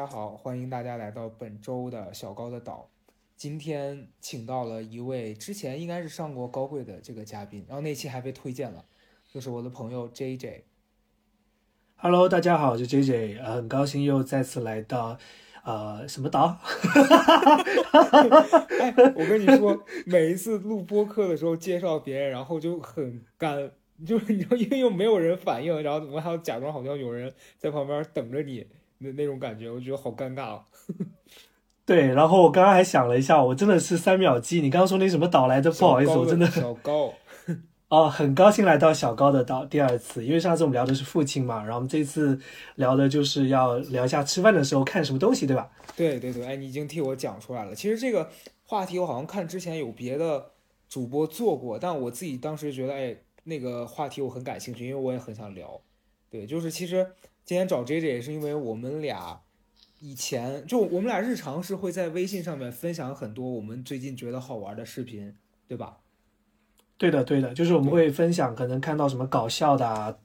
大家好，欢迎大家来到本周的小高的岛。今天请到了一位之前应该是上过高贵的这个嘉宾，然后那期还被推荐了，就是我的朋友 J J。Hello，大家好，我是 J J，呃，很高兴又再次来到，呃，什么岛？哎，我跟你说，每一次录播客的时候介绍别人，然后就很干，就是你知道，因为又没有人反应，然后我还要假装好像有人在旁边等着你。那那种感觉，我觉得好尴尬啊。对，然后我刚刚还想了一下，我真的是三秒记。你刚刚说那什么岛来着？不好意思，我真的小高。哦，很高兴来到小高的岛第二次，因为上次我们聊的是父亲嘛，然后我们这次聊的就是要聊一下吃饭的时候看什么东西，对吧？对对对，哎，你已经替我讲出来了。其实这个话题我好像看之前有别的主播做过，但我自己当时觉得，哎，那个话题我很感兴趣，因为我也很想聊。对，就是其实。今天找 J J 也是因为我们俩以前就我们俩日常是会在微信上面分享很多我们最近觉得好玩的视频，对吧？对的，对的，就是我们会分享可能看到什么搞笑的，啊，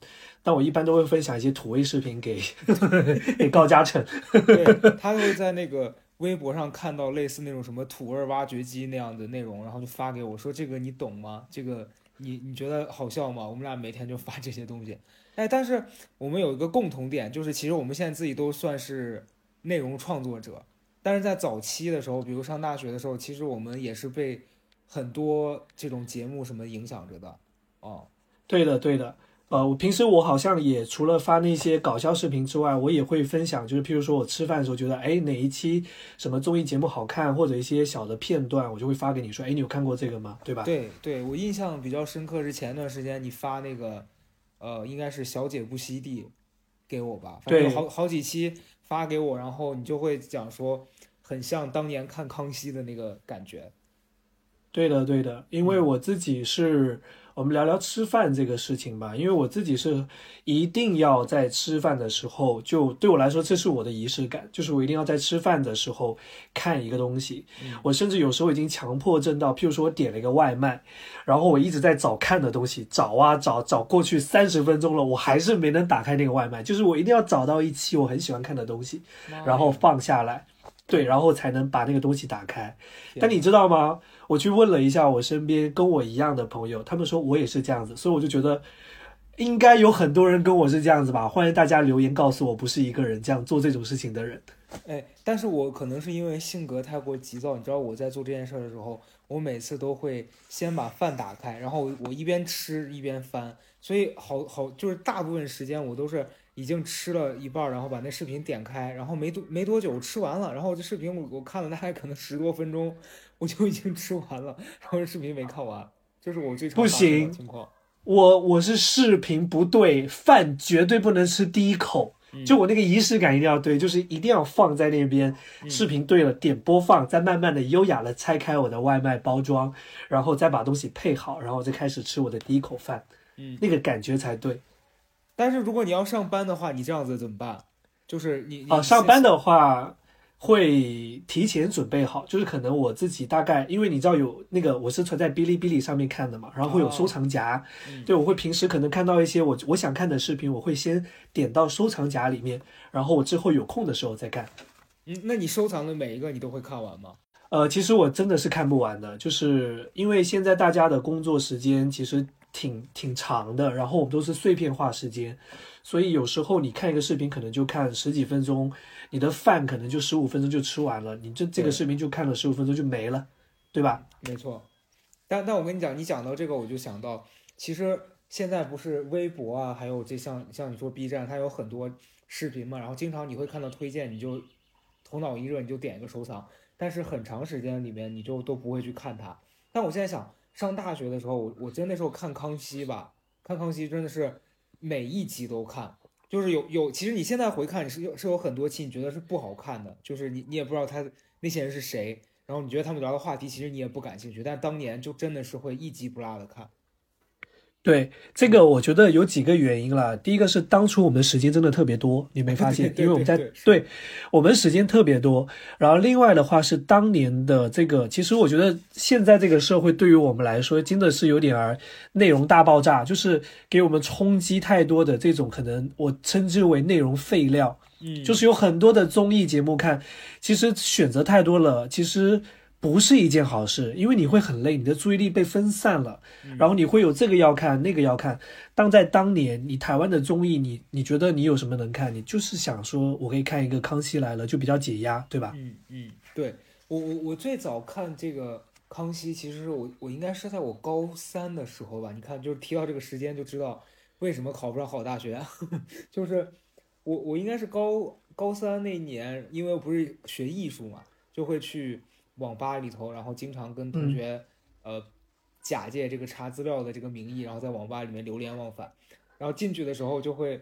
但我一般都会分享一些土味视频给 给高嘉诚 对，他会在那个微博上看到类似那种什么土味挖掘机那样的内容，然后就发给我说这个你懂吗？这个你你觉得好笑吗？我们俩每天就发这些东西。哎，但是我们有一个共同点，就是其实我们现在自己都算是内容创作者，但是在早期的时候，比如上大学的时候，其实我们也是被很多这种节目什么影响着的。哦，对的，对的。呃，我平时我好像也除了发那些搞笑视频之外，我也会分享，就是譬如说我吃饭的时候觉得，哎，哪一期什么综艺节目好看，或者一些小的片段，我就会发给你说，哎，你有看过这个吗？对吧？对，对我印象比较深刻是前段时间你发那个。呃，应该是小姐不惜地给我吧，反正好好几期发给我，然后你就会讲说，很像当年看康熙的那个感觉。对的，对的，因为我自己是。我们聊聊吃饭这个事情吧，因为我自己是一定要在吃饭的时候，就对我来说，这是我的仪式感，就是我一定要在吃饭的时候看一个东西。我甚至有时候已经强迫症到，譬如说我点了一个外卖，然后我一直在找看的东西，找啊找，找过去三十分钟了，我还是没能打开那个外卖。就是我一定要找到一期我很喜欢看的东西，然后放下来，对，然后才能把那个东西打开。但你知道吗？我去问了一下我身边跟我一样的朋友，他们说我也是这样子，所以我就觉得应该有很多人跟我是这样子吧。欢迎大家留言告诉我，不是一个人这样做这种事情的人。哎，但是我可能是因为性格太过急躁，你知道我在做这件事的时候，我每次都会先把饭打开，然后我一边吃一边翻，所以好好就是大部分时间我都是已经吃了一半，然后把那视频点开，然后没多没多久吃完了，然后这视频我我看了大概可能十多分钟。我就已经吃完了，然后视频没看完，就是我最常不行情况。我我是视频不对，饭绝对不能吃第一口。就我那个仪式感一定要对，就是一定要放在那边。视频对了，点播放，再慢慢的、优雅的拆开我的外卖包装，然后再把东西配好，然后再开始吃我的第一口饭。嗯，那个感觉才对。但是如果你要上班的话，你这样子怎么办？就是你啊，上班的话。会提前准备好，就是可能我自己大概，因为你知道有那个我是存在哔哩哔哩上面看的嘛，然后会有收藏夹，对我会平时可能看到一些我我想看的视频，我会先点到收藏夹里面，然后我之后有空的时候再看。嗯，那你收藏的每一个你都会看完吗？呃，其实我真的是看不完的，就是因为现在大家的工作时间其实挺挺长的，然后我们都是碎片化时间，所以有时候你看一个视频可能就看十几分钟。你的饭可能就十五分钟就吃完了，你这这个视频就看了十五分钟就没了，对吧？没错。但但我跟你讲，你讲到这个，我就想到，其实现在不是微博啊，还有这像像你说 B 站，它有很多视频嘛，然后经常你会看到推荐，你就头脑一热你就点一个收藏，但是很长时间里面你就都不会去看它。但我现在想，上大学的时候，我我记得那时候看康熙吧，看康熙真的是每一集都看。就是有有，其实你现在回看，你是有是有很多期你觉得是不好看的，就是你你也不知道他那些人是谁，然后你觉得他们聊的话题其实你也不感兴趣，但当年就真的是会一集不落的看。对这个，我觉得有几个原因了。第一个是当初我们的时间真的特别多，你没发现？因为我们在对我们时间特别多。然后另外的话是当年的这个，其实我觉得现在这个社会对于我们来说真的是有点儿内容大爆炸，就是给我们冲击太多的这种可能，我称之为内容废料。嗯，就是有很多的综艺节目看，其实选择太多了，其实不是一件好事，因为你会很累，你的注意力被分散了，然后你会有这个要看那个要看。当在当年，你台湾的综艺，你你觉得你有什么能看？你就是想说，我可以看一个《康熙来了》，就比较解压，对吧？嗯嗯，对我我我最早看这个。康熙其实是我，我应该是在我高三的时候吧。你看，就是提到这个时间就知道为什么考不上好大学。就是我，我应该是高高三那年，因为我不是学艺术嘛，就会去网吧里头，然后经常跟同学呃假借这个查资料的这个名义，然后在网吧里面流连忘返。然后进去的时候就会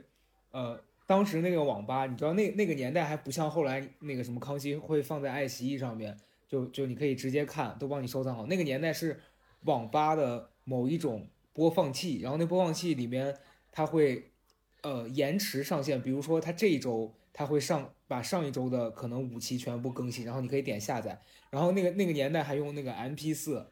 呃，当时那个网吧，你知道那那个年代还不像后来那个什么康熙会放在爱奇艺上面。就就你可以直接看，都帮你收藏好。那个年代是网吧的某一种播放器，然后那播放器里面它会呃延迟上线，比如说它这一周它会上把上一周的可能五期全部更新，然后你可以点下载。然后那个那个年代还用那个 MP 四，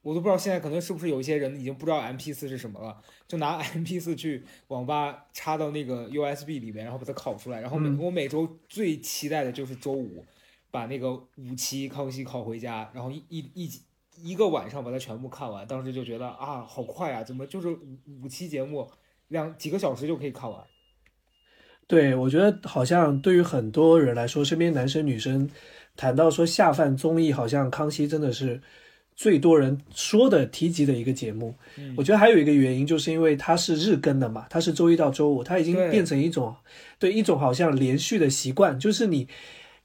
我都不知道现在可能是不是有一些人已经不知道 MP 四是什么了，就拿 MP 四去网吧插到那个 USB 里面，然后把它拷出来。然后每我每周最期待的就是周五。把那个五期康熙拷回家，然后一一一一个晚上把它全部看完。当时就觉得啊，好快啊，怎么就是五五期节目两几个小时就可以看完？对，我觉得好像对于很多人来说，身边男生女生谈到说下饭综艺，好像康熙真的是最多人说的提及的一个节目。我觉得还有一个原因，就是因为它是日更的嘛，它是周一到周五，它已经变成一种对一种好像连续的习惯，就是你。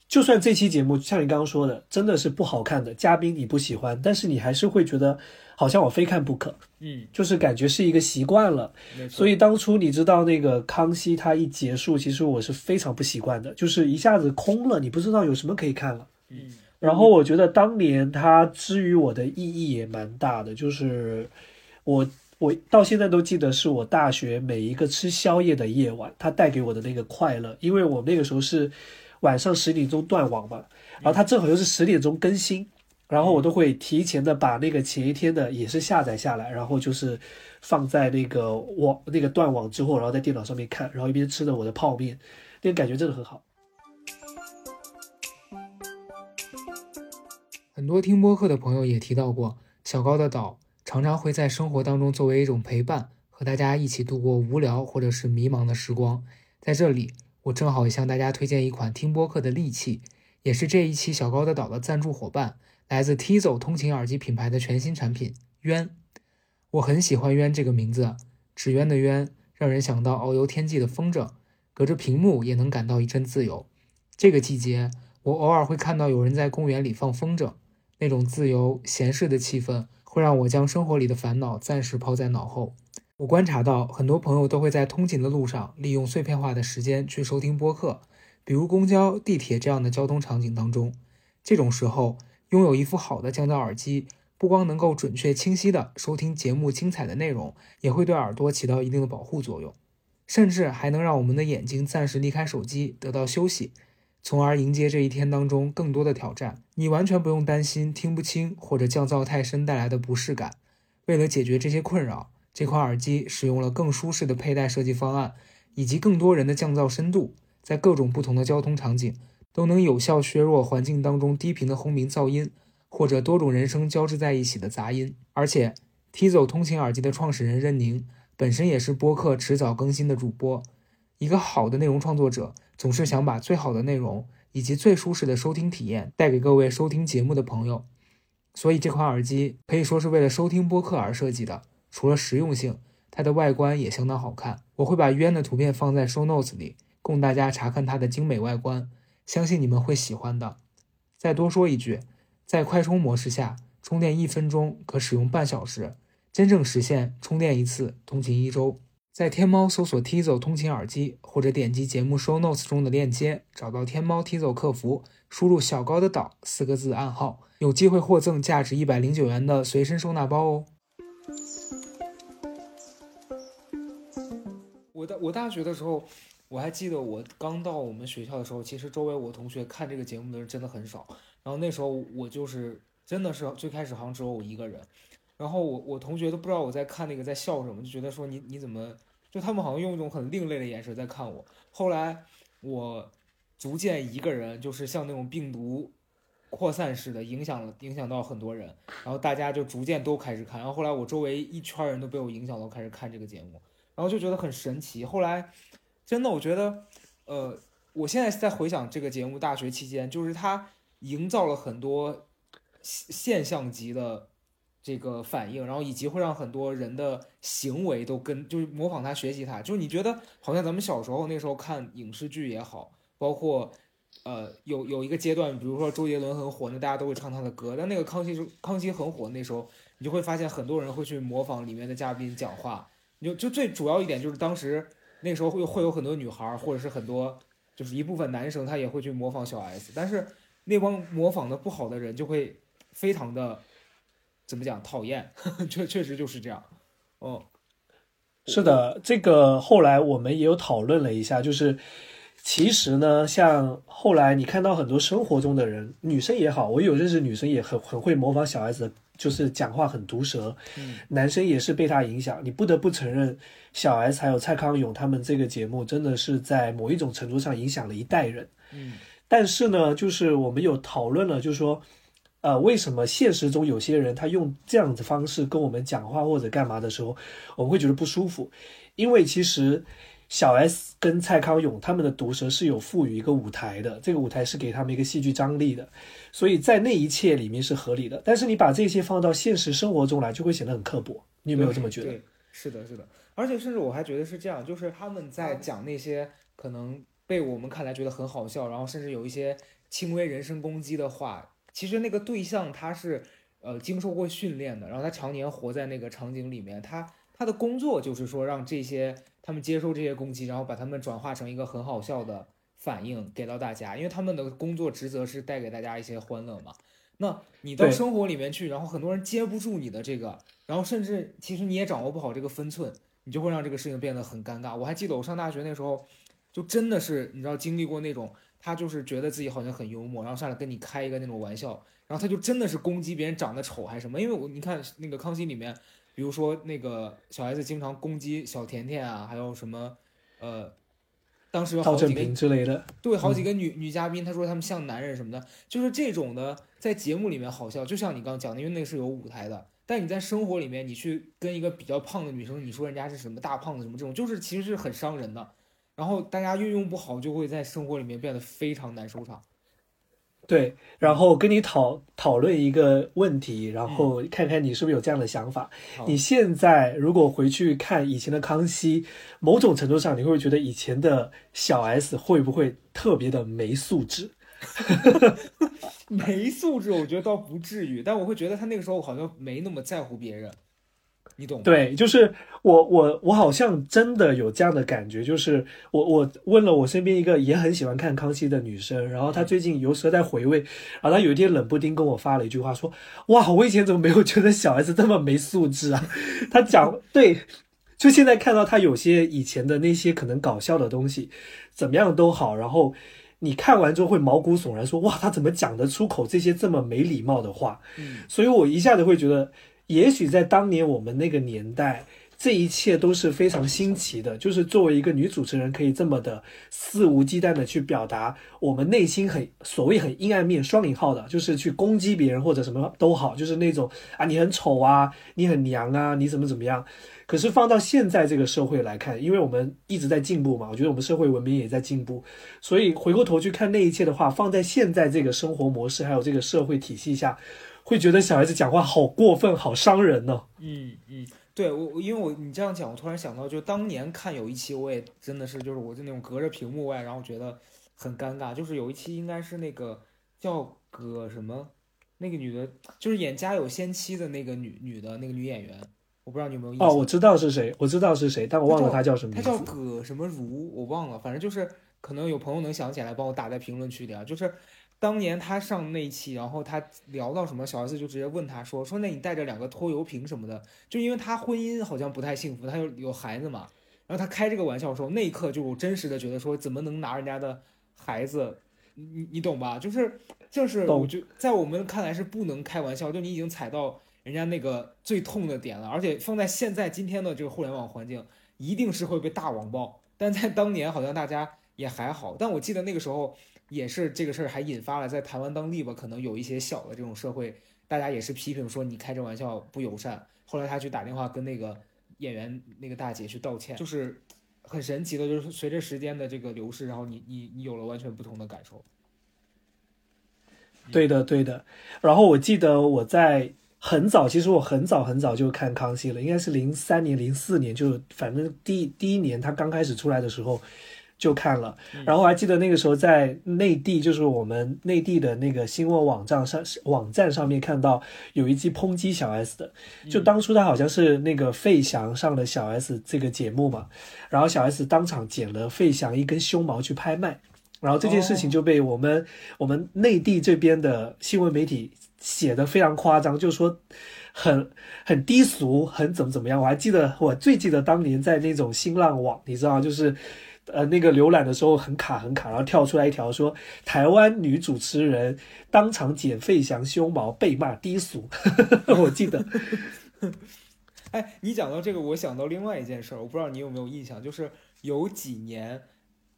就算这期节目像你刚刚说的，真的是不好看的嘉宾你不喜欢，但是你还是会觉得好像我非看不可，嗯，就是感觉是一个习惯了。所以当初你知道那个康熙他一结束，其实我是非常不习惯的，就是一下子空了，你不知道有什么可以看了。嗯，然后我觉得当年他之于我的意义也蛮大的，就是我我到现在都记得是我大学每一个吃宵夜的夜晚，他带给我的那个快乐，因为我那个时候是。晚上十点钟断网嘛，然后它正好又是十点钟更新，然后我都会提前的把那个前一天的也是下载下来，然后就是放在那个网那个断网之后，然后在电脑上面看，然后一边吃着我的泡面，那个感觉真的很好。很多听播客的朋友也提到过，小高的岛常常会在生活当中作为一种陪伴，和大家一起度过无聊或者是迷茫的时光，在这里。我正好也向大家推荐一款听播客的利器，也是这一期小高的岛的赞助伙伴，来自 Tizo 通勤耳机品牌的全新产品渊。我很喜欢渊这个名字，纸鸢的鸢，让人想到遨游天际的风筝，隔着屏幕也能感到一阵自由。这个季节，我偶尔会看到有人在公园里放风筝，那种自由闲适的气氛，会让我将生活里的烦恼暂时抛在脑后。我观察到，很多朋友都会在通勤的路上利用碎片化的时间去收听播客，比如公交、地铁这样的交通场景当中。这种时候，拥有一副好的降噪耳机，不光能够准确清晰地收听节目精彩的内容，也会对耳朵起到一定的保护作用，甚至还能让我们的眼睛暂时离开手机，得到休息，从而迎接这一天当中更多的挑战。你完全不用担心听不清或者降噪太深带来的不适感。为了解决这些困扰，这款耳机使用了更舒适的佩戴设计方案，以及更多人的降噪深度，在各种不同的交通场景都能有效削弱环境当中低频的轰鸣噪音，或者多种人声交织在一起的杂音。而且，Tizo 通勤耳机的创始人任宁本身也是播客迟早更新的主播。一个好的内容创作者总是想把最好的内容以及最舒适的收听体验带给各位收听节目的朋友，所以这款耳机可以说是为了收听播客而设计的。除了实用性，它的外观也相当好看。我会把渊的图片放在 show notes 里，供大家查看它的精美外观，相信你们会喜欢的。再多说一句，在快充模式下，充电一分钟可使用半小时，真正实现充电一次通勤一周。在天猫搜索 Tizo 通勤耳机，或者点击节目 show notes 中的链接，找到天猫 Tizo 客服，输入“小高的岛”四个字暗号，有机会获赠价值一百零九元的随身收纳包哦。我大我大学的时候，我还记得我刚到我们学校的时候，其实周围我同学看这个节目的人真的很少。然后那时候我就是真的是最开始好像只有我一个人，然后我我同学都不知道我在看那个在笑什么，就觉得说你你怎么就他们好像用一种很另类的眼神在看我。后来我逐渐一个人就是像那种病毒扩散似的影响了影响到很多人，然后大家就逐渐都开始看，然后后来我周围一圈人都被我影响到开始看这个节目，然后就觉得很神奇。后来真的我觉得，呃，我现在在回想这个节目，大学期间就是它营造了很多现象级的。这个反应，然后以及会让很多人的行为都跟就是模仿他学习他，就是你觉得好像咱们小时候那时候看影视剧也好，包括呃有有一个阶段，比如说周杰伦很火，那大家都会唱他的歌。但那个康熙是康熙很火那时候，你就会发现很多人会去模仿里面的嘉宾讲话。你就就最主要一点就是当时那时候会会有很多女孩或者是很多就是一部分男生他也会去模仿小 S，但是那帮模仿的不好的人就会非常的。怎么讲？讨厌，确确实就是这样。哦，是的，这个后来我们也有讨论了一下，就是其实呢，像后来你看到很多生活中的人，女生也好，我有认识女生也很很会模仿小 S 的，就是讲话很毒舌。嗯，男生也是被他影响。你不得不承认，小 S 还有蔡康永他们这个节目，真的是在某一种程度上影响了一代人。嗯，但是呢，就是我们有讨论了，就是说。呃，为什么现实中有些人他用这样子方式跟我们讲话或者干嘛的时候，我们会觉得不舒服？因为其实小 S 跟蔡康永他们的毒舌是有赋予一个舞台的，这个舞台是给他们一个戏剧张力的，所以在那一切里面是合理的。但是你把这些放到现实生活中来，就会显得很刻薄。你有没有这么觉得？对，是的，是的。而且甚至我还觉得是这样，就是他们在讲那些可能被我们看来觉得很好笑，然后甚至有一些轻微人身攻击的话。其实那个对象他是，呃，经受过训练的，然后他常年活在那个场景里面，他他的工作就是说让这些他们接受这些攻击，然后把他们转化成一个很好笑的反应给到大家，因为他们的工作职责是带给大家一些欢乐嘛。那你到生活里面去，然后很多人接不住你的这个，然后甚至其实你也掌握不好这个分寸，你就会让这个事情变得很尴尬。我还记得我上大学那时候，就真的是你知道经历过那种。他就是觉得自己好像很幽默，然后上来跟你开一个那种玩笑，然后他就真的是攻击别人长得丑还是什么？因为我你看那个康熙里面，比如说那个小孩子经常攻击小甜甜啊，还有什么，呃，当时有好几个之类的，对，好几个女女嘉宾，她说他们像男人什么的，就是这种的，在节目里面好笑，就像你刚刚讲的，因为那个是有舞台的，但你在生活里面，你去跟一个比较胖的女生，你说人家是什么大胖子什么这种，就是其实是很伤人的。然后大家运用不好，就会在生活里面变得非常难收场。对，然后跟你讨讨论一个问题，然后看看你是不是有这样的想法。你现在如果回去看以前的康熙，某种程度上你会觉得以前的小 S 会不会特别的没素质？没素质，我觉得倒不至于，但我会觉得他那个时候好像没那么在乎别人。你懂对，就是我我我好像真的有这样的感觉，就是我我问了我身边一个也很喜欢看康熙的女生，然后她最近有时候在回味，然后她有一天冷不丁跟我发了一句话，说哇，我以前怎么没有觉得小 S 这么没素质啊？她讲对，就现在看到她有些以前的那些可能搞笑的东西，怎么样都好，然后你看完之后会毛骨悚然，说哇，她怎么讲得出口这些这么没礼貌的话？嗯，所以我一下子会觉得。也许在当年我们那个年代，这一切都是非常新奇的。就是作为一个女主持人，可以这么的肆无忌惮的去表达我们内心很所谓很阴暗面（双引号的），就是去攻击别人或者什么都好，就是那种啊你很丑啊，你很娘啊，你怎么怎么样。可是放到现在这个社会来看，因为我们一直在进步嘛，我觉得我们社会文明也在进步，所以回过头去看那一切的话，放在现在这个生活模式还有这个社会体系下。会觉得小孩子讲话好过分，好伤人呢。嗯嗯，对我，因为我你这样讲，我突然想到，就当年看有一期，我也真的是，就是我就那种隔着屏幕外，然后觉得很尴尬。就是有一期应该是那个叫葛什么，那个女的，就是演《家有仙妻》的那个女女的那个女演员，我不知道你有没有印象。哦，我知道是谁，我知道是谁，但我忘了她叫什么名字。她叫葛什么如，我忘了，反正就是可能有朋友能想起来，帮我打在评论区里啊，就是。当年他上那期，然后他聊到什么，小 S 就直接问他说：“说那你带着两个拖油瓶什么的，就因为他婚姻好像不太幸福，他有有孩子嘛。然后他开这个玩笑的时候，那一刻就我真实的觉得说，怎么能拿人家的孩子？你你懂吧？就是就是，我就在我们看来是不能开玩笑，就你已经踩到人家那个最痛的点了，而且放在现在今天的这个互联网环境，一定是会被大网暴。但在当年，好像大家。也还好。但我记得那个时候也是这个事儿还引发了在台湾当地吧，可能有一些小的这种社会，大家也是批评说你开这玩笑不友善。后来他去打电话跟那个演员那个大姐去道歉，就是很神奇的，就是随着时间的这个流逝，然后你你你有了完全不同的感受。对的，对的。然后我记得我在很早，其实我很早很早就看康熙了，应该是零三年、零四年，就是反正第第一年他刚开始出来的时候就看了。然后我还记得那个时候在内地，就是我们内地的那个新闻网站上网站上面看到有一期抨击小 S 的，就当初他好像是那个费翔上了小 S 这个节目嘛，然后小 S 当场剪了费翔一根胸毛去拍卖。然后这件事情就被我们我们内地这边的新闻媒体写的非常夸张，就说很很低俗，很怎么怎么样。我还记得，我最记得当年在那种新浪网，你知道，就是呃那个浏览的时候很卡很卡，然后跳出来一条说台湾女主持人当场剪费翔胸毛被骂低俗，我记得。哎，你讲到这个，我想到另外一件事儿，我不知道你有没有印象，就是有几年。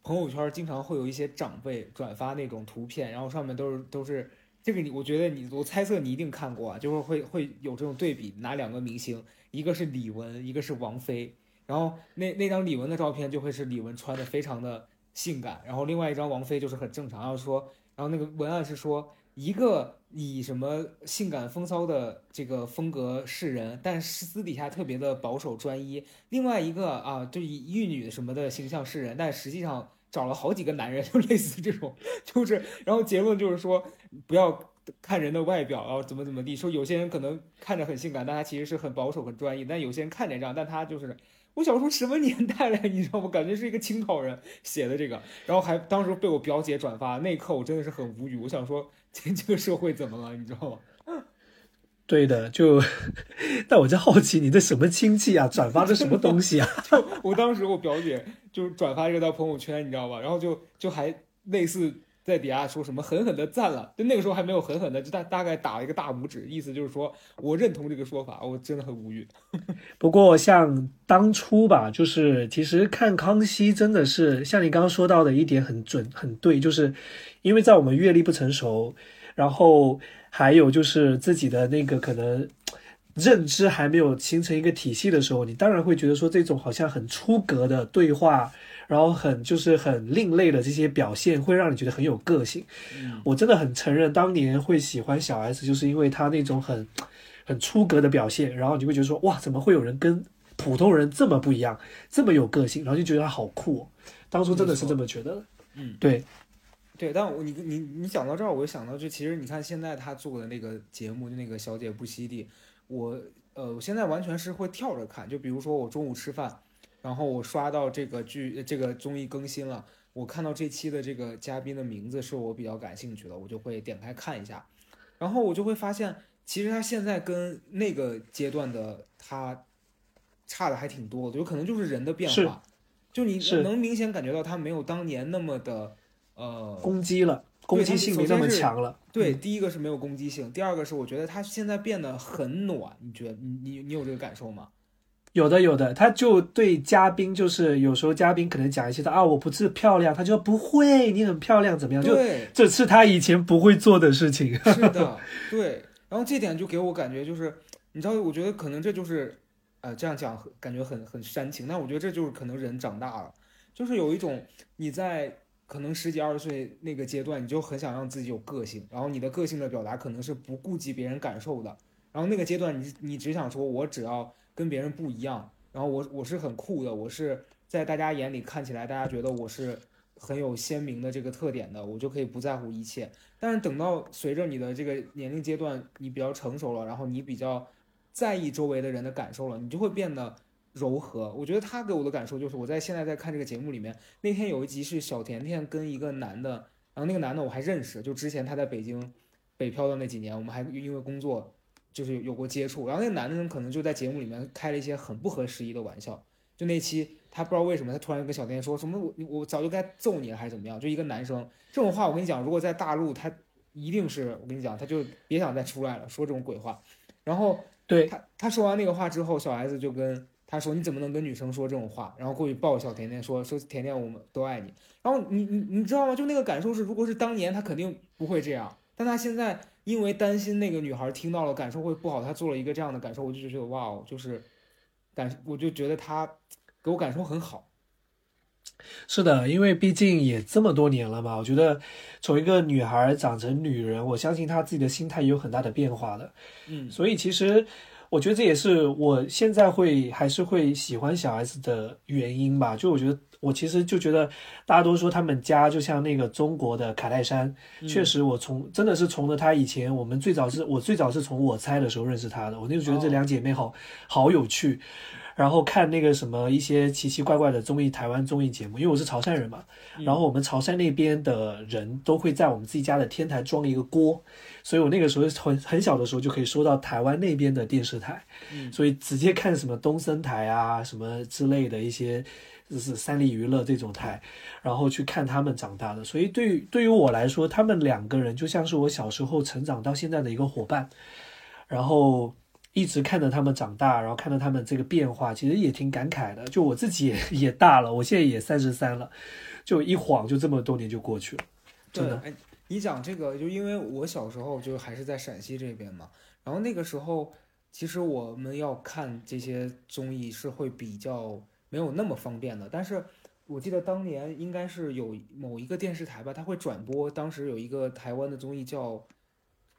朋友圈经常会有一些长辈转发那种图片，然后上面都是都是这个你，我觉得你我猜测你一定看过啊，就是会会有这种对比，拿两个明星，一个是李玟，一个是王菲，然后那那张李玟的照片就会是李玟穿的非常的性感，然后另外一张王菲就是很正常，然后说，然后那个文案是说一个以什么性感风骚的这个风格示人，但是私底下特别的保守专一，另外一个啊就以玉女什么的形象示人，但实际上。找了好几个男人，就类似这种，就是，然后结论就是说，不要看人的外表，然后怎么怎么地。说有些人可能看着很性感，但他其实是很保守、很专一；但有些人看着这样，但他就是，我想说什么年代了，你知道吗？感觉是一个清朝人写的这个，然后还当时被我表姐转发，那一刻我真的是很无语。我想说，这 这个社会怎么了？你知道吗？对的，就，但我就好奇，你这什么亲戚啊？转发的什么东西啊？就我当时我表姐就转发这条朋友圈，你知道吧？然后就就还类似在底下说什么狠狠的赞了，就那个时候还没有狠狠的，就大大概打了一个大拇指，意思就是说我认同这个说法。我真的很无语。不过像当初吧，就是其实看康熙真的是像你刚刚说到的一点很准很对，就是因为在我们阅历不成熟，然后。还有就是自己的那个可能认知还没有形成一个体系的时候，你当然会觉得说这种好像很出格的对话，然后很就是很另类的这些表现，会让你觉得很有个性。我真的很承认，当年会喜欢小 S，就是因为他那种很很出格的表现，然后你会觉得说哇，怎么会有人跟普通人这么不一样，这么有个性，然后就觉得他好酷。当初真的是这么觉得。嗯，对。对，但我你你你讲到这儿，我就想到，就其实你看现在他做的那个节目，就那个《小姐不熙娣》，我呃，我现在完全是会跳着看。就比如说我中午吃饭，然后我刷到这个剧这个综艺更新了，我看到这期的这个嘉宾的名字是我比较感兴趣的，我就会点开看一下，然后我就会发现，其实他现在跟那个阶段的他差的还挺多的，有可能就是人的变化，就你能明显感觉到他没有当年那么的。呃，攻击了，攻击性没那么强了。对，第一个是没有攻击性，第二个是我觉得他现在变得很暖。你觉得你你你有这个感受吗？有的有的，他就对嘉宾就是有时候嘉宾可能讲一些的啊，我不是漂亮，他就说不会，你很漂亮，怎么样？就这是他以前不会做的事情。是的，对。然后这点就给我感觉就是，你知道，我觉得可能这就是，呃，这样讲感觉很很煽情，但我觉得这就是可能人长大了，就是有一种你在。可能十几二十岁那个阶段，你就很想让自己有个性，然后你的个性的表达可能是不顾及别人感受的。然后那个阶段，你你只想说，我只要跟别人不一样，然后我我是很酷的，我是在大家眼里看起来，大家觉得我是很有鲜明的这个特点的，我就可以不在乎一切。但是等到随着你的这个年龄阶段，你比较成熟了，然后你比较在意周围的人的感受了，你就会变得。柔和，我觉得他给我的感受就是，我在现在在看这个节目里面，那天有一集是小甜甜跟一个男的，然后那个男的我还认识，就之前他在北京北漂的那几年，我们还因为工作就是有过接触，然后那个男的可能就在节目里面开了一些很不合时宜的玩笑，就那期他不知道为什么他突然跟小甜甜说什么我我早就该揍你了还是怎么样，就一个男生这种话我跟你讲，如果在大陆他一定是我跟你讲他就别想再出来了说这种鬼话，然后对他他说完那个话之后，小 S 就跟。他说你怎么能跟女生说这种话？然后过去抱小甜甜说说甜甜我们都爱你。然后你你你知道吗？就那个感受是，如果是当年他肯定不会这样，但他现在因为担心那个女孩听到了感受会不好，他做了一个这样的感受，我就觉得哇哦，就是感我就觉得他给我感受很好。是的，因为毕竟也这么多年了嘛，我觉得从一个女孩长成女人，我相信她自己的心态也有很大的变化的。嗯，所以其实我觉得这也是我现在会还是会喜欢小 S 的原因吧。就我觉得我其实就觉得大家都说他们家就像那个中国的卡戴珊，确实我从真的是从了她以前，我们最早是我最早是从我猜的时候认识她的，我那时候觉得这两姐妹好好有趣。然后看那个什么一些奇奇怪怪的综艺，台湾综艺节目，因为我是潮汕人嘛，然后我们潮汕那边的人都会在我们自己家的天台装一个锅，所以我那个时候很很小的时候就可以收到台湾那边的电视台，所以直接看什么东森台啊什么之类的一些，就是三立娱乐这种台，然后去看他们长大的，所以对于对于我来说，他们两个人就像是我小时候成长到现在的一个伙伴，然后。一直看着他们长大，然后看到他们这个变化，其实也挺感慨的。就我自己也也大了，我现在也三十三了，就一晃就这么多年就过去了。真的，哎，你讲这个，就因为我小时候就还是在陕西这边嘛，然后那个时候其实我们要看这些综艺是会比较没有那么方便的。但是我记得当年应该是有某一个电视台吧，它会转播，当时有一个台湾的综艺叫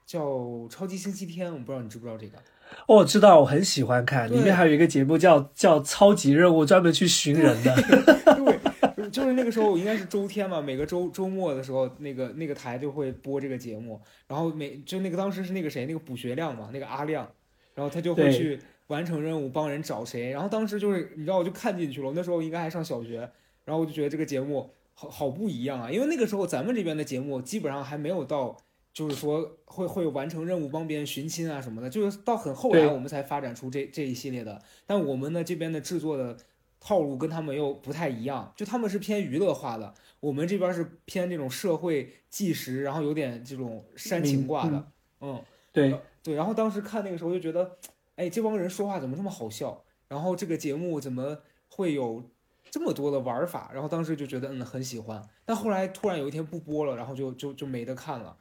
叫《超级星期天》，我不知道你知不知道这个。哦，我知道，我很喜欢看，里面还有一个节目叫叫超级任务，专门去寻人的。对，就是那个时候应该是周天嘛，每个周周末的时候，那个那个台就会播这个节目，然后每就那个当时是那个谁，那个卜学亮嘛，那个阿亮，然后他就会去完成任务，帮人找谁，然后当时就是你知道，我就看进去了，那时候应该还上小学，然后我就觉得这个节目好好不一样啊，因为那个时候咱们这边的节目基本上还没有到。就是说会会完成任务帮别人寻亲啊什么的，就是到很后来我们才发展出这这一系列的。但我们呢这边的制作的套路跟他们又不太一样，就他们是偏娱乐化的，我们这边是偏这种社会纪实，然后有点这种煽情挂的。嗯，对对。然后当时看那个时候就觉得，哎，这帮人说话怎么这么好笑？然后这个节目怎么会有这么多的玩法？然后当时就觉得嗯很喜欢。但后来突然有一天不播了，然后就就就没得看了。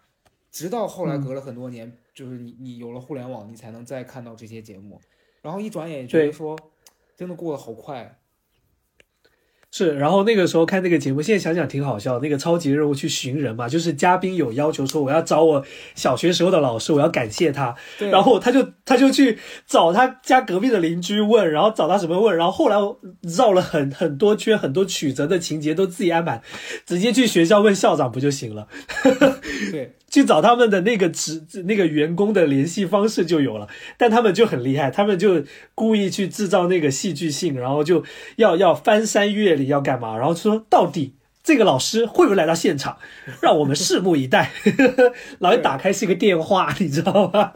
直到后来隔了很多年，就是你你有了互联网，你才能再看到这些节目，然后一转眼觉得说，真的过得好快。是，然后那个时候看那个节目，现在想想挺好笑。那个超级任务去寻人嘛，就是嘉宾有要求说我要找我小学时候的老师，我要感谢他，然后他就他就去找他家隔壁的邻居问，然后找他什么问，然后后来绕了很很多圈，很多曲折的情节都自己安排，直接去学校问校长不就行了？对。去找他们的那个职那个员工的联系方式就有了，但他们就很厉害，他们就故意去制造那个戏剧性，然后就要要翻山越岭要干嘛，然后说到底这个老师会不会来到现场，让我们拭目以待。老一打开是一个电话，你知道吗？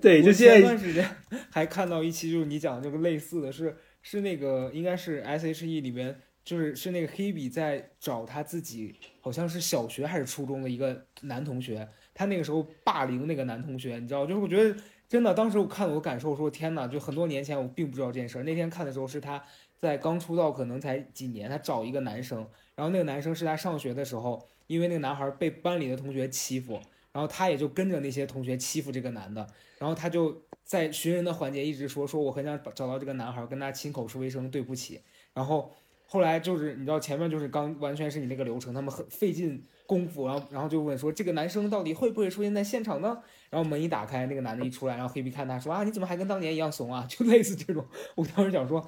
对，就现在。前段时间 还看到一期，就是你讲这个类似的是是那个应该是 S H E 里面。就是是那个黑比在找他自己，好像是小学还是初中的一个男同学，他那个时候霸凌那个男同学，你知道？就是我觉得真的，当时我看我感受说，天呐，就很多年前我并不知道这件事儿。那天看的时候是他在刚出道，可能才几年，他找一个男生，然后那个男生是他上学的时候，因为那个男孩被班里的同学欺负，然后他也就跟着那些同学欺负这个男的，然后他就在寻人的环节一直说说我很想找到这个男孩，跟他亲口说一声对不起，然后。后来就是你知道前面就是刚完全是你那个流程，他们很费尽功夫，然后然后就问说这个男生到底会不会出现在现场呢？然后门一打开，那个男的一出来，然后黑皮看他说啊你怎么还跟当年一样怂啊？就类似这种，我当时想说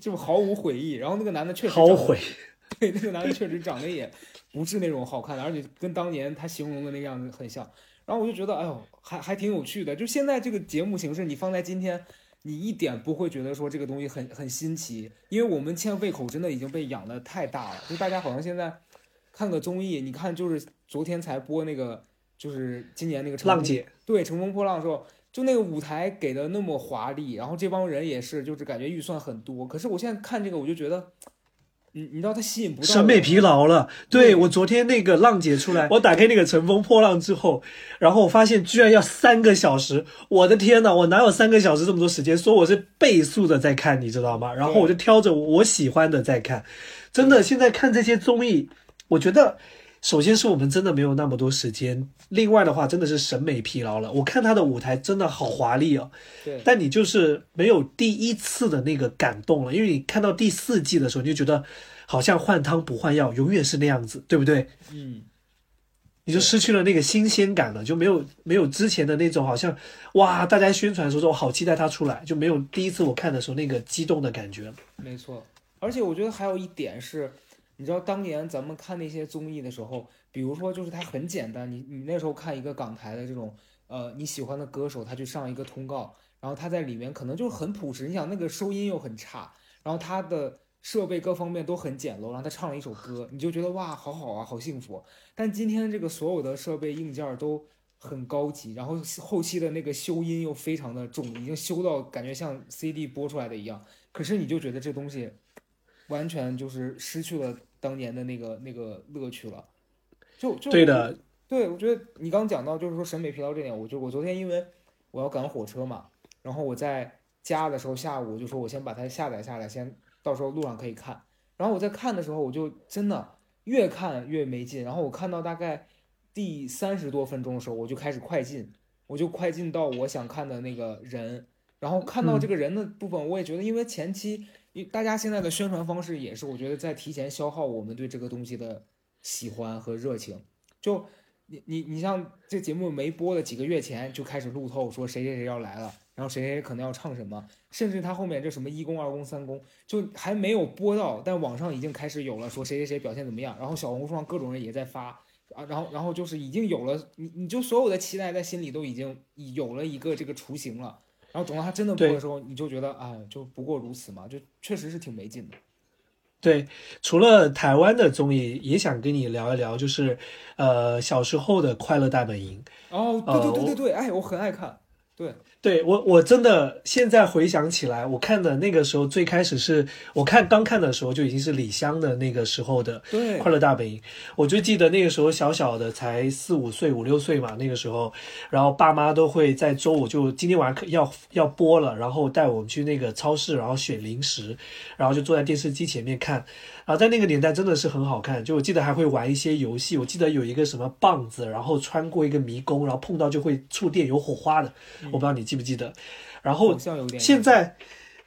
就毫无悔意。然后那个男的确实毫悔，对那个男的确实长得也不是那种好看的，而且跟当年他形容的那个样子很像。然后我就觉得哎呦还还挺有趣的，就现在这个节目形式你放在今天。你一点不会觉得说这个东西很很新奇，因为我们现在胃口真的已经被养的太大了。就大家好像现在看个综艺，你看就是昨天才播那个，就是今年那个浪姐，对《乘风破浪》的时候，就那个舞台给的那么华丽，然后这帮人也是，就是感觉预算很多。可是我现在看这个，我就觉得你你知道它吸引不到审美疲劳了。对对我昨天那个浪姐出来，我打开那个《乘风破浪》之后，然后我发现居然要三个小时，我的天呐，我哪有三个小时这么多时间？说我是倍速的在看，你知道吗？然后我就挑着我喜欢的在看。真的，现在看这些综艺，我觉得首先是我们真的没有那么多时间，另外的话真的是审美疲劳了。我看他的舞台真的好华丽哦，对但你就是没有第一次的那个感动了，因为你看到第四季的时候，你就觉得好像换汤不换药，永远是那样子，对不对？嗯，你就失去了那个新鲜感了，就没有没有之前的那种好像哇，大家宣传的时候说我好期待他出来，就没有第一次我看的时候那个激动的感觉。没错。而且我觉得还有一点是，你知道当年咱们看那些综艺的时候，比如说就是它很简单，你你那时候看一个港台的这种呃你喜欢的歌手，他去上一个通告，然后他在里面可能就是很朴实，你想那个收音又很差，然后他的设备各方面都很简陋，然后他唱了一首歌，你就觉得哇，好好啊，好幸福。但今天这个所有的设备硬件都很高级，然后后期的那个修音又非常的重，已经修到感觉像 CD 播出来的一样。可是你就觉得这东西完全就是失去了当年的那个那个乐趣了。就就对的，对，我觉得你刚讲到就是说审美疲劳这点，我就我昨天因为我要赶火车嘛，然后我在家的时候下午就说我先把它下载下来，先到时候路上可以看。然后我在看的时候，我就真的越看越没劲。然后我看到大概第三十多分钟的时候，我就开始快进，我就快进到我想看的那个人。然后看到这个人的部分，我也觉得，因为前期因大家现在的宣传方式也是，我觉得在提前消耗我们对这个东西的喜欢和热情。就你你你像这节目没播的几个月前就开始路透说谁谁谁要来了，然后谁谁可能要唱什么，甚至他后面这什么一公二公三公就还没有播到，但网上已经开始有了说谁谁谁表现怎么样，然后小红书上各种人也在发啊，然后然后就是已经有了你你就所有的期待在心里都已经有了一个这个雏形了，然后等到他真的播的时候，你就觉得啊就不过如此嘛，就确实是挺没劲的。对，除了台湾的综艺，也想跟你聊一聊，就是呃小时候的《快乐大本营》。哦，对对对对对，哎，我很爱看，对。对我，我真的现在回想起来，我看的那个时候，最开始是我看刚看的时候就已经是李湘的那个时候的对《快乐大本营》，我就记得那个时候小小的才四五岁、五六岁嘛，那个时候，然后爸妈都会在周五就今天晚上要要播了，然后带我们去那个超市，然后选零食，然后就坐在电视机前面看。然后，在那个年代真的是很好看，就我记得还会玩一些游戏，我记得有一个什么棒子，然后穿过一个迷宫，然后碰到就会触电有火花的，我不知道你记不记得。然后现在，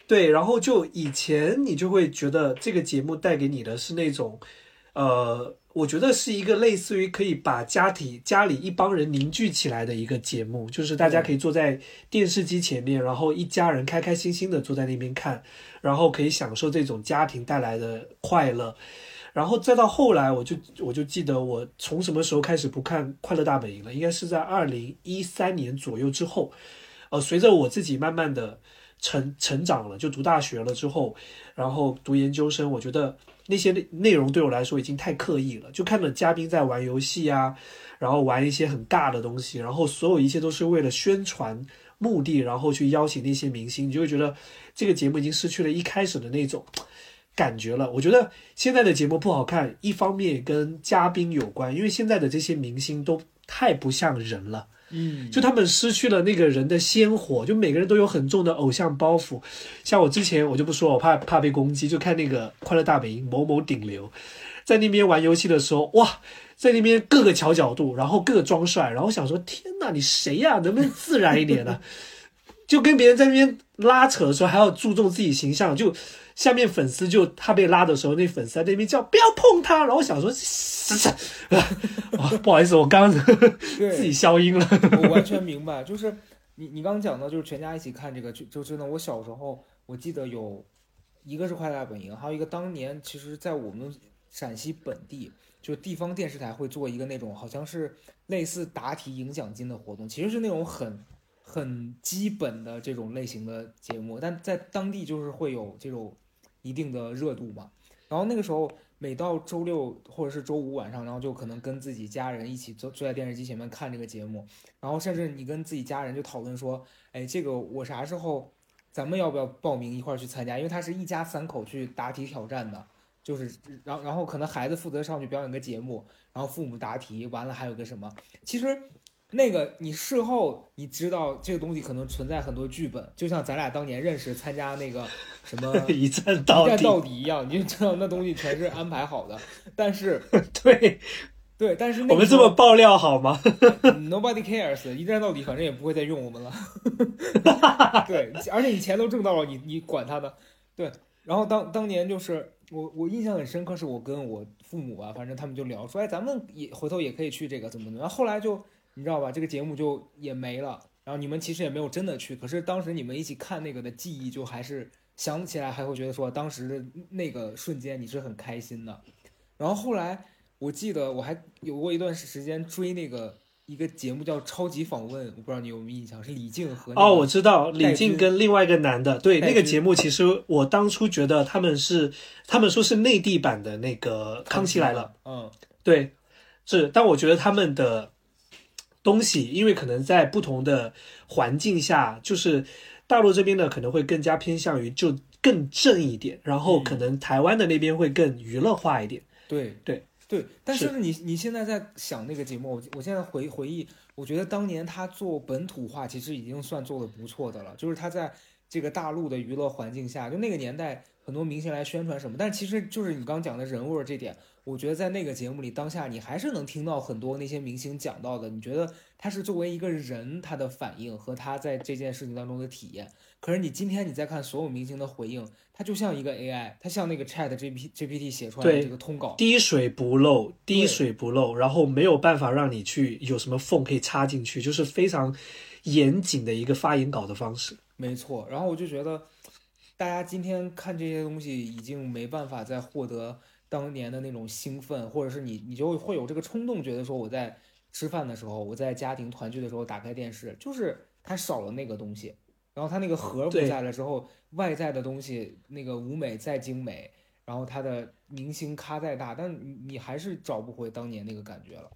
对，然后就以前你就会觉得这个节目带给你的是那种，呃，我觉得是一个类似于可以把家庭家里一帮人凝聚起来的一个节目，就是大家可以坐在电视机前面，然后一家人开开心心的坐在那边看，然后可以享受这种家庭带来的快乐。然后再到后来，我就我就记得我从什么时候开始不看《快乐大本营》了，应该是在二零一三年左右之后。呃，随着我自己慢慢的成成长了，就读大学了之后，然后读研究生，我觉得那些内内容对我来说已经太刻意了，就看到嘉宾在玩游戏啊，然后玩一些很尬的东西，然后所有一切都是为了宣传目的，然后去邀请那些明星，你就会觉得这个节目已经失去了一开始的那种感觉了。我觉得现在的节目不好看，一方面跟嘉宾有关，因为现在的这些明星都太不像人了。嗯，就他们失去了那个人的鲜活，就每个人都有很重的偶像包袱。像我之前我就不说，我怕怕被攻击，就看那个《快乐大本营》某某顶流，在那边玩游戏的时候，哇，在那边各个调角度，然后各个装帅，然后想说，天呐，你谁呀、能不能自然一点呢？就跟别人在那边拉扯的时候，还要注重自己形象，就下面粉丝就他被拉的时候，那粉丝在那边叫不要碰他，然后我想说，啊，不好意思，我刚刚 自己消音了。我完全明白，就是你你刚刚讲到，就是全家一起看这个，就就真的，我小时候我记得有一个是《快乐大本营》，还有一个当年其实，在我们陕西本地，就地方电视台会做一个那种好像是类似答题赢奖金的活动，其实是那种很很基本的这种类型的节目，但在当地就是会有这种一定的热度嘛。然后那个时候，每到周六或者是周五晚上，然后就可能跟自己家人一起坐坐在电视机前面看这个节目，然后甚至你跟自己家人就讨论说，哎，这个我啥时候咱们要不要报名一块儿去参加？因为它是一家三口去答题挑战的，就是然然后可能孩子负责上去表演个节目，然后父母答题，完了还有个什么？其实那个你事后你知道这个东西可能存在很多剧本，就像咱俩当年认识参加那个什么 一战一战到底，到底一样，你就知道那东西全是安排好的。但是 对对，但是那我们这么爆料好吗？Nobody cares，一战到底，反正也不会再用我们了。对，而且你钱都挣到了，你你管他呢？对，然后当当年就是我我印象很深刻，是我跟我父母啊，反正他们就聊说，哎，咱们也回头也可以去这个怎么怎么然后。后来就你知道吧，这个节目就也没了，然后你们其实也没有真的去，可是当时你们一起看那个的记忆，就还是想起来还会觉得说，当时的那个瞬间你是很开心的。然后后来我记得我还有过一段时间追那个一个节目叫《超级访问》，我不知道你有没有印象，是李静和那哦，我知道李静跟另外一个男的，对那个节目，其实我当初觉得他们是，他们说是内地版的那个《康熙来了》，，嗯，对，是，但我觉得他们的东西，因为可能在不同的环境下，就是大陆这边呢可能会更加偏向于就更正一点，然后嗯可能台湾的那边会更娱乐化一点。对对对，但是是你你现在在想那个节目，我我现在回回忆，我觉得当年他做本土化其实已经算做的不错的了，就是他在这个大陆的娱乐环境下，就那个年代很多明星来宣传什么，但其实就是你刚讲的人味儿这点，我觉得在那个节目里，当下你还是能听到很多那些明星讲到的，你觉得他是作为一个人他的反应和他在这件事情当中的体验。可是你今天你再看所有明星的回应，他就像一个 AI，他像那个 Chat G P GPT 写出来的这个通稿，滴水不漏，滴水不漏，然后没有办法让你去有什么缝可以插进去，就是非常严谨的一个发言稿的方式。没错，然后我就觉得，大家今天看这些东西已经没办法再获得当年的那种兴奋，或者是你你就会有这个冲动，觉得说我在吃饭的时候，我在家庭团聚的时候打开电视，就是它少了那个东西，然后它那个盒不在了之后，外在的东西那个舞美再精美，然后它的明星咖再大，但你你还是找不回当年那个感觉了。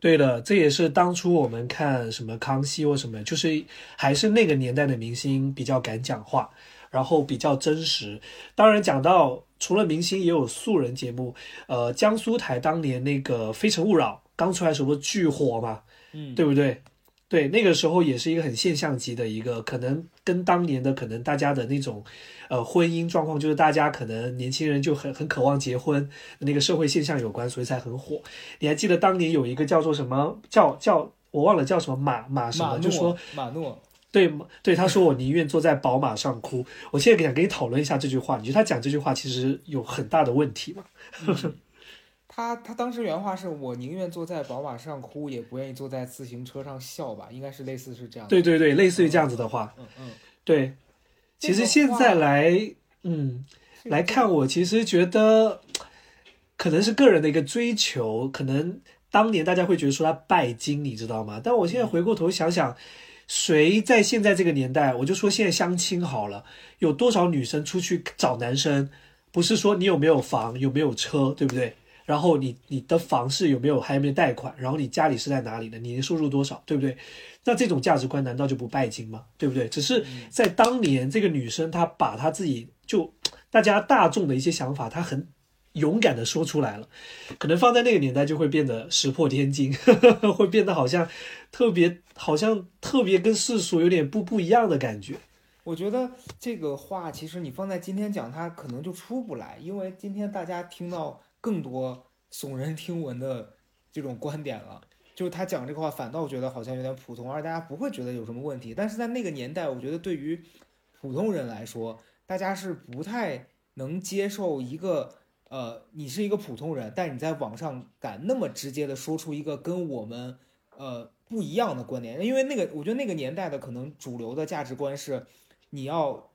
对的，这也是当初我们看什么康熙或什么，就是还是那个年代的明星比较敢讲话，然后比较真实。当然讲到除了明星，也有素人节目。呃，江苏台当年那个《非诚勿扰》刚出来的时候巨火嘛，嗯，对不对？对，那个时候也是一个很现象级的一个，可能跟当年的可能大家的那种，呃，婚姻状况，就是大家可能年轻人就很很渴望结婚那个社会现象有关，所以才很火。你还记得当年有一个叫做什么叫叫我忘了叫什么马马什么，就说马诺，对对，他说我宁愿坐在宝马上哭。我现在想跟你讨论一下这句话，你觉得他讲这句话其实有很大的问题吗？他他当时原话是我宁愿坐在宝马上哭，也不愿意坐在自行车上笑吧，应该是类似是这样的。对对对，类似于这样子的话，嗯嗯，对。其实现在来，嗯，来看，我其实觉得可能是个人的一个追求，可能当年大家会觉得说他拜金，你知道吗？但我现在回过头想想，谁在现在这个年代，我就说现在相亲好了，有多少女生出去找男生，不是说你有没有房，有没有车，对不对？然后你你的房是有没有还有没有贷款，然后你家里是在哪里的，你的收入多少，对不对？那这种价值观难道就不拜金吗？对不对？只是在当年，这个女生她把她自己就大家大众的一些想法，她很勇敢的说出来了，可能放在那个年代就会变得石破天惊，呵 呵会变得好像特别好像特别跟世俗有点不不一样的感觉。我觉得这个话其实你放在今天讲，它可能就出不来，因为今天大家听到更多耸人听闻的这种观点了。就是他讲这个话，反倒觉得好像有点普通，而大家不会觉得有什么问题。但是在那个年代，我觉得对于普通人来说，大家是不太能接受一个呃，你是一个普通人，但你在网上敢那么直接的说出一个跟我们呃不一样的观点，因为那个我觉得那个年代的可能主流的价值观是，你要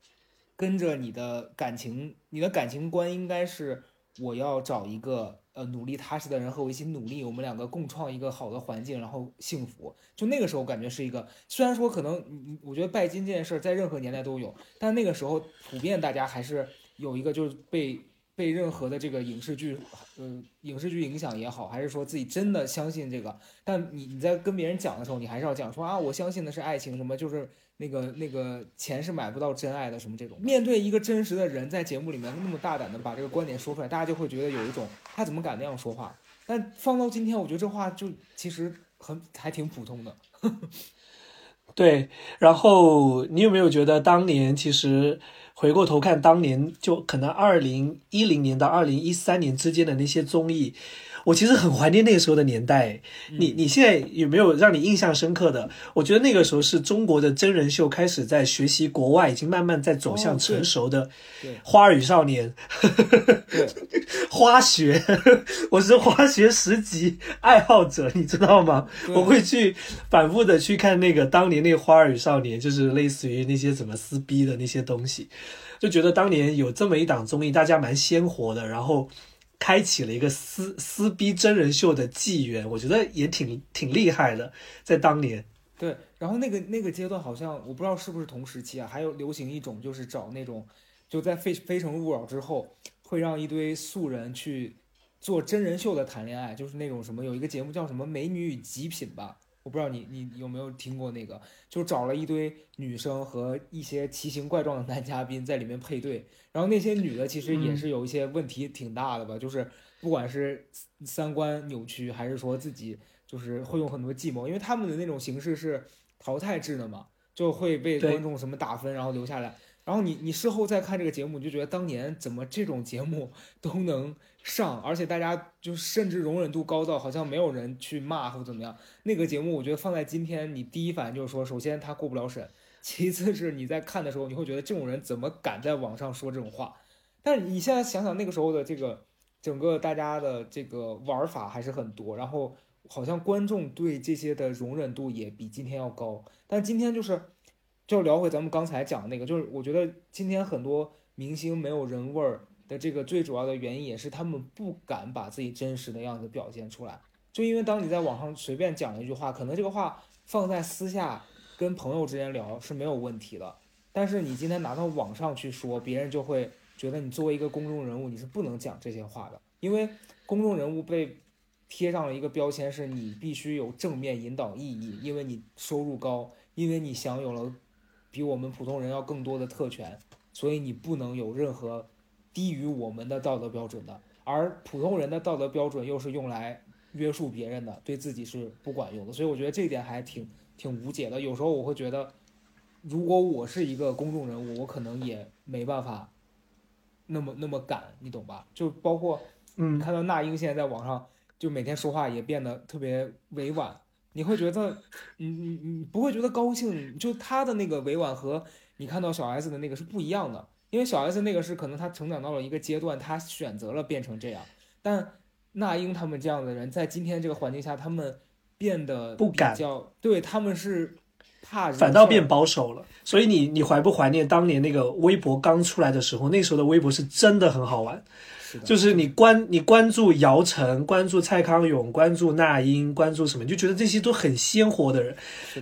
跟着你的感情，你的感情观应该是我要找一个呃努力踏实的人和我一起努力，我们两个共创一个好的环境，然后幸福。就那个时候感觉是一个，虽然说可能我觉得拜金这件事在任何年代都有，但那个时候普遍大家还是有一个就是被被任何的这个影视剧，呃，影视剧影响也好，还是说自己真的相信这个，但你你在跟别人讲的时候，你还是要讲说啊，我相信的是爱情，什么就是那个那个钱是买不到真爱的，什么这种。面对一个真实的人，在节目里面那么大胆的把这个观点说出来，大家就会觉得有一种他怎么敢那样说话？但放到今天，我觉得这话就其实很还挺普通的。对，然后你有没有觉得当年其实回过头看，当年就可能二零一零年到二零一三年之间的那些综艺。我其实很怀念那个时候的年代。你你现在有没有让你印象深刻的？我觉得那个时候是中国的真人秀开始在学习国外，已经慢慢在走向成熟的。花儿与少年，对，花学，我是花学十级爱好者，你知道吗？我会去反复的去看那个当年那个花儿与少年，就是类似于那些怎么撕逼的那些东西，就觉得当年有这么一档综艺，大家蛮鲜活的，然后。开启了一个撕撕逼真人秀的纪元，我觉得也挺挺厉害的，在当年。对，然后那个那个阶段好像我不知道是不是同时期啊，还有流行一种就是找那种就在非非诚勿扰之后，会让一堆素人去做真人秀的谈恋爱，就是那种什么有一个节目叫什么《美女与极品》吧。我不知道你你有没有听过那个，就找了一堆女生和一些奇形怪状的男嘉宾在里面配对，然后那些女的其实也是有一些问题挺大的吧，就是不管是三观扭曲，还是说自己就是会用很多计谋，因为他们的那种形式是淘汰制的嘛，就会被观众什么打分，然后留下来。然后你你事后再看这个节目，你就觉得当年怎么这种节目都能上，而且大家就甚至容忍度高到好像没有人去骂或怎么样。那个节目我觉得放在今天，你第一反应就是说，首先他过不了审，其次是你在看的时候，你会觉得这种人怎么敢在网上说这种话？但你现在想想那个时候的这个整个大家的这个玩法还是很多，然后好像观众对这些的容忍度也比今天要高，但今天就是。就聊回咱们刚才讲的那个，就是我觉得今天很多明星没有人味儿的这个最主要的原因，也是他们不敢把自己真实的样子表现出来。就因为当你在网上随便讲了一句话，可能这个话放在私下跟朋友之间聊是没有问题的，但是你今天拿到网上去说，别人就会觉得你作为一个公众人物，你是不能讲这些话的，因为公众人物被贴上了一个标签，是你必须有正面引导意义，因为你收入高，因为你享有了。比我们普通人要更多的特权，所以你不能有任何低于我们的道德标准的。而普通人的道德标准又是用来约束别人的，对自己是不管用的。所以我觉得这一点还挺挺无解的。有时候我会觉得，如果我是一个公众人物，我可能也没办法那么那么敢，你懂吧？就包括嗯，看到那英现在在网上就每天说话也变得特别委婉。你会觉得，你你你不会觉得高兴？就他的那个委婉和你看到小 S 的那个是不一样的，因为小 S 那个是可能他成长到了一个阶段，他选择了变成这样。但那英他们这样的人在今天这个环境下，他们变得不敢，对他们是怕，反倒变保守了。所以你你怀不怀念当年那个微博刚出来的时候？那时候的微博是真的很好玩。就是你关你关注姚晨，关注蔡康永，关注那英，关注什么，就觉得这些都很鲜活的人。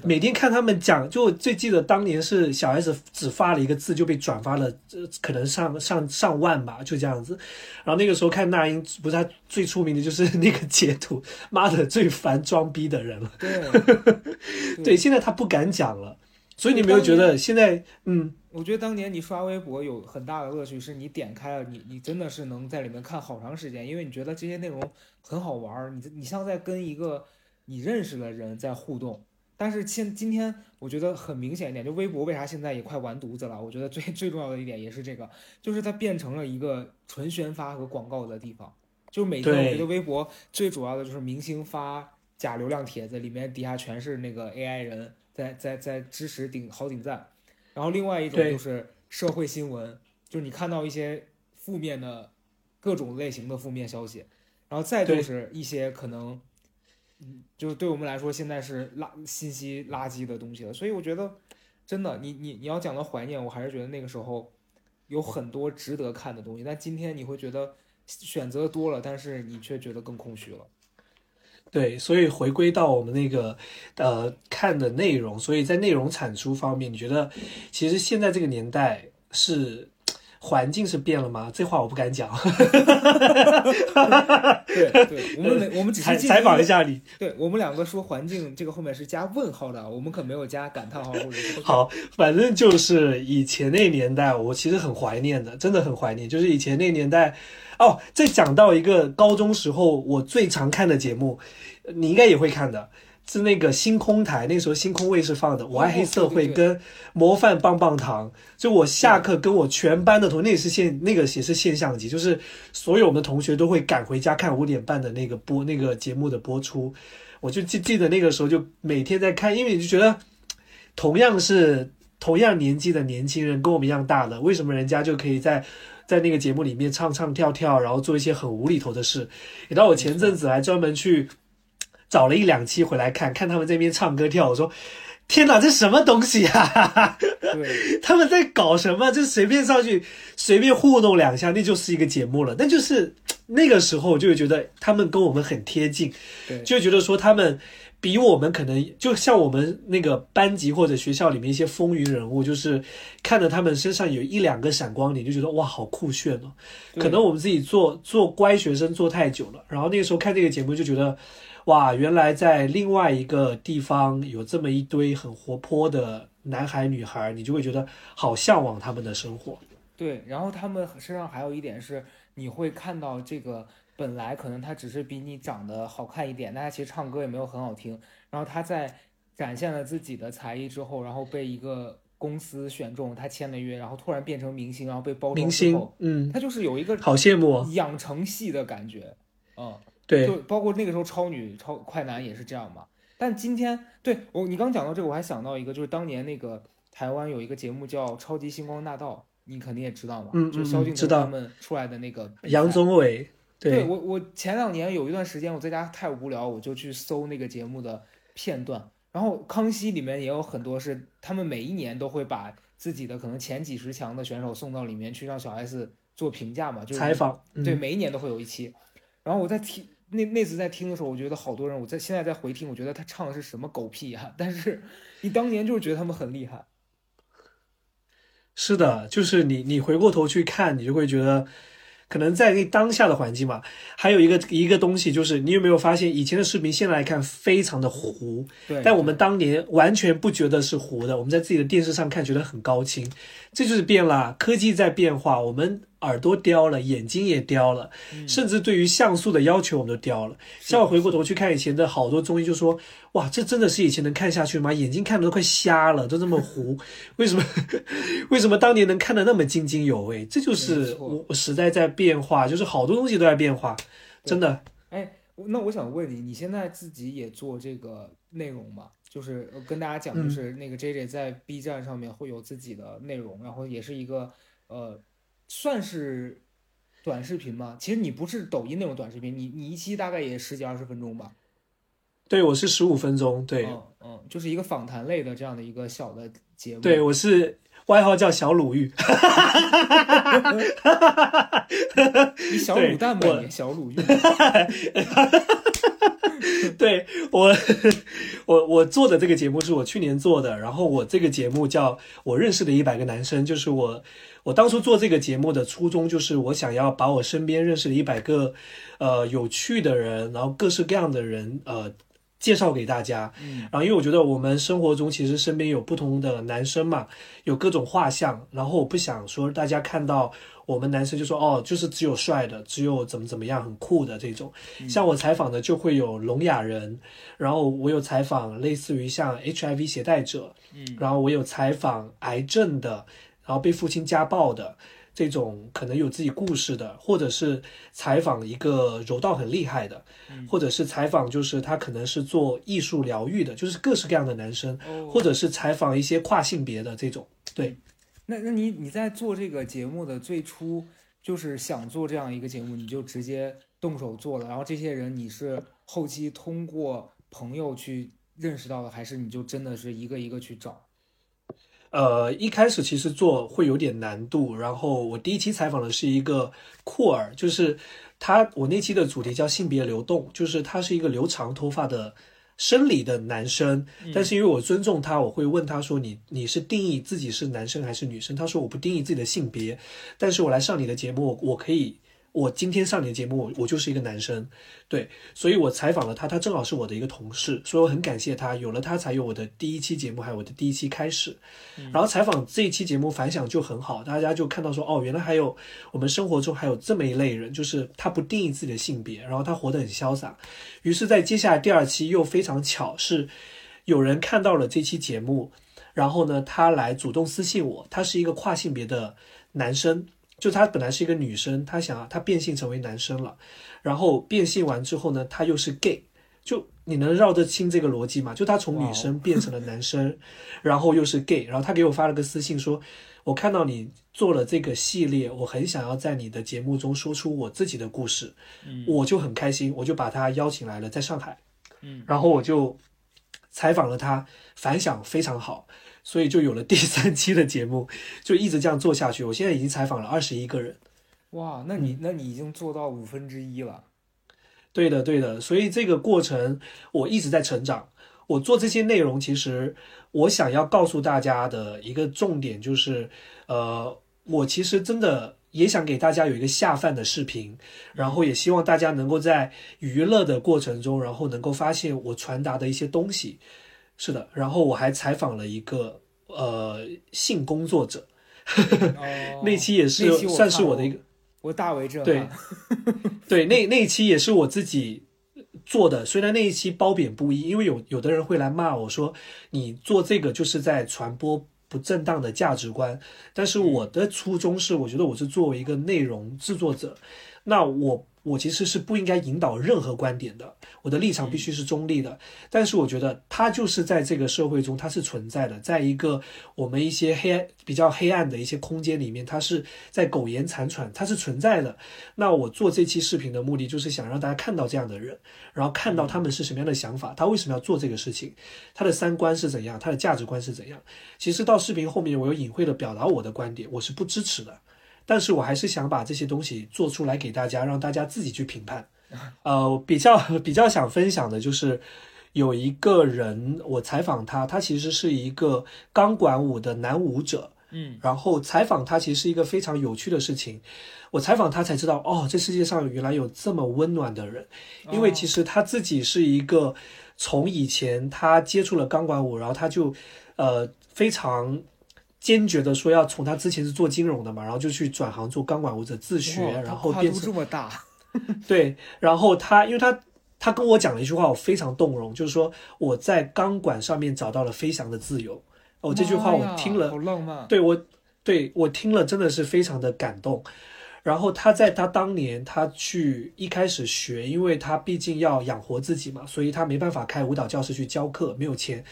每天看他们讲，就最记得当年是小 S 只发了一个字就被转发了，可能上上上万吧，就这样子。然后那个时候看那英，不是他最出名的就是那个截图，妈的最烦装逼的人了。对，对，现在他不敢讲了。所以你没有觉得现在，嗯？我觉得当年你刷微博有很大的乐趣，是你点开了，你你真的是能在里面看好长时间，因为你觉得这些内容很好玩儿，你你像在跟一个你认识的人在互动。但是现今天我觉得很明显一点，就微博为啥现在也快完犊子了？我觉得最 最重要的一点也是这个，就是它变成了一个纯宣发和广告的地方。就每天我觉得微博最主要的就是明星发假流量帖子，里面底下全是那个 AI 人在在在支持顶好顶赞。然后另外一种就是社会新闻，就是你看到一些负面的各种类型的负面消息，然后再就是一些可能，嗯，就是对我们来说现在是垃信息垃圾的东西了。所以我觉得，真的，你你你要讲到怀念，我还是觉得那个时候有很多值得看的东西。但今天你会觉得选择多了，但是你却觉得更空虚了。对，所以回归到我们那个呃看的内容，所以在内容产出方面，你觉得其实现在这个年代是环境是变了吗？这话我不敢讲。对对，我们没我们只是采采访一下你。对我们两个说环境这个后面是加问号的，我们可没有加感叹号或者是 好，反正就是以前那年代，我其实很怀念的，真的很怀念。就是以前那年代，哦，再讲到一个高中时候我最常看的节目，你应该也会看的，是那个星空台，那时候星空卫视放的《我爱黑社会》跟《模范棒棒糖》。就我下课跟我全班的同，那也是现那个也是现象级，就是所有我们的同学都会赶回家看五点半的那个播那个节目的播出。我就记记得那个时候就每天在看，因为你就觉得同样是同样年纪的年轻人，跟我们一样大的，为什么人家就可以在在那个节目里面唱唱跳跳，然后做一些很无厘头的事？你知道我前阵子还专门去找了一两期回来看，看他们这边唱歌跳，我说。天哪，这什么东西啊！对 他们在搞什么？就随便上去，随便互动两下，那就是一个节目了。那就是那个时候就会觉得他们跟我们很贴近，就觉得说他们比我们可能就像我们那个班级或者学校里面一些风云人物，就是看着他们身上有一两个闪光点，就觉得哇，好酷炫哦。可能我们自己做做乖学生做太久了，然后那个时候看这个节目就觉得，哇，原来在另外一个地方有这么一堆很活泼的男孩女孩，你就会觉得好向往他们的生活。对，然后他们身上还有一点是，你会看到这个本来可能他只是比你长得好看一点，但他其实唱歌也没有很好听。然后他在展现了自己的才艺之后，然后被一个公司选中，他签了约，然后突然变成明星，然后被包装明星之后，，嗯，他就是有一个好羡慕哦。养成系的感觉，嗯。对就，包括那个时候超女、超快男也是这样嘛。但今天对我，你刚讲到这个，我还想到一个，就是当年那个台湾有一个节目叫《超级星光大道》，你肯定也知道嘛，嗯就是萧敬腾他们出来的那个杨宗纬，对我，我前两年有一段时间我在家太无聊，我就去搜那个节目的片段。然后康熙里面也有很多是他们每一年都会把自己的可能前几十强的选手送到里面去，让小 S 做评价嘛，就是采访，嗯对，每一年都会有一期。然后我在听那那次在听的时候，我觉得好多人，我在现在在回听，我觉得他唱的是什么狗屁呀、但是你当年就是觉得他们很厉害。是的，就是你你回过头去看，你就会觉得，可能在当下的环境嘛，还有一个一个东西就是，你有没有发现以前的视频现在来看非常的糊，对，但我们当年完全不觉得是糊的，我们在自己的电视上看觉得很高清，这就是变了，科技在变化，我们耳朵刁了，眼睛也刁了，嗯甚至对于像素的要求我们都刁了。像我回过头去看以前的好多综艺，就说哇，这真的是以前能看下去吗？眼睛看的都快瞎了，都这么糊，为什么？为什么当年能看得那么津津有味？这就是错我时代在变化，就是好多东西都在变化，真的。哎，那我想问你，你现在自己也做这个内容吗？就是呃跟大家讲，就嗯是那个 J J 在 B 站上面会有自己的内容，然后也是一个呃，算是短视频吗？其实你不是抖音那种短视频，你你一期大概也十几二十分钟吧？对我是十五分钟，对、嗯嗯，就是一个访谈类的这样的一个小的节目。对，我是外号叫小鲁豫。你小卤蛋吧我你，小卤玉。对我，我我做的这个节目是我去年做的，然后我这个节目叫《我认识的一百个男生》，就是我我当初做这个节目的初衷，就是我想要把我身边认识的一百个呃有趣的人，然后各式各样的人呃介绍给大家。嗯然后因为我觉得我们生活中其实身边有不同的男生嘛，有各种画像，然后我不想说大家看到我们男生就说哦，就是只有帅的，只有怎么怎么样很酷的这种。像我采访的就会有聋哑人，然后我有采访类似于像 HIV 携带者，嗯然后我有采访癌症的，然后被父亲家暴的。这种可能有自己故事的，或者是采访一个柔道很厉害的，或者是采访就是他可能是做艺术疗愈的，就是各式各样的男生，哦或者是采访一些跨性别的这种。对，那那你你在做这个节目的最初，就是想做这样一个节目，你就直接动手做了，然后这些人你是后期通过朋友去认识到的，还是你就真的是一个一个去找？呃，一开始其实做会有点难度，然后我第一期采访的是一个酷儿，就是他，我那期的主题叫性别流动，就是他是一个留长头发的生理的男生，嗯但是因为我尊重他，我会问他说你你是定义自己是男生还是女生？他说我不定义自己的性别，但是我来上你的节目，我我可以。我今天上你的节目，我我就是一个男生，对，所以我采访了他，他正好是我的一个同事，所以我很感谢他，有了他才有我的第一期节目，还有我的第一期开始。然后采访这一期节目反响就很好，大家就看到说，哦，原来还有我们生活中还有这么一类人，就是他不定义自己的性别，然后他活得很潇洒。于是，在接下来第二期又非常巧，是有人看到了这期节目，然后呢，他来主动私信我，他是一个跨性别的男生。就她本来是一个女生，她想她变性成为男生了，然后变性完之后呢，她又是 gay，就你能绕得清这个逻辑吗？就她从女生变成了男生，然后又是 gay，然后她给我发了个私信说，我看到你做了这个系列，我很想要在你的节目中说出我自己的故事，我就很开心，我就把她邀请来了，在上海，嗯，然后我就采访了她，反响非常好。所以就有了第三期的节目，就一直这样做下去。我现在已经采访了二十一个人，哇，那你那你已经做到五分之一了。对的，对的。所以这个过程我一直在成长。我做这些内容，其实我想要告诉大家的一个重点就是，呃，我其实真的也想给大家有一个下饭的视频，然后也希望大家能够在娱乐的过程中，然后能够发现我传达的一些东西。是的，然后我还采访了一个呃性工作者，哦那期也是期算是我的一个，我大为震对撼。对，那那一期也是我自己做的，虽然那一期褒贬不一，因为有有的人会来骂我说你做这个就是在传播不正当的价值观，但是我的初衷是，我觉得我是作为一个内容制作者，那我。我其实是不应该引导任何观点的，我的立场必须是中立的。但是我觉得它就是在这个社会中，它是存在的，在一个我们一些黑暗、比较黑暗的一些空间里面，它是在苟延残喘，它是存在的。那我做这期视频的目的，就是想让大家看到这样的人，然后看到他们是什么样的想法，他为什么要做这个事情，他的三观是怎样，他的价值观是怎样。其实到视频后面，我有隐晦的表达我的观点，我是不支持的。但是我还是想把这些东西做出来给大家，让大家自己去评判。呃，比较 比较想分享的就是有一个人，我采访他，他其实是一个钢管舞的男舞者。嗯，然后采访他其实是一个非常有趣的事情。我采访他才知道，哦，这世界上原来有这么温暖的人。因为其实他自己是一个从以前他接触了钢管舞，然后他就呃非常。坚决的说要从他之前是做金融的嘛，然后就去转行做钢管舞者自学，哇然后变成这么大。对，然后他因为他他跟我讲了一句话，我非常动容，就是说我在钢管上面找到了飞翔的自由。哦，这句话我听了，好浪漫。对我对我听了真的是非常的感动。然后他在他当年他去一开始学，因为他毕竟要养活自己嘛，所以他没办法开舞蹈教室去教课，没有钱，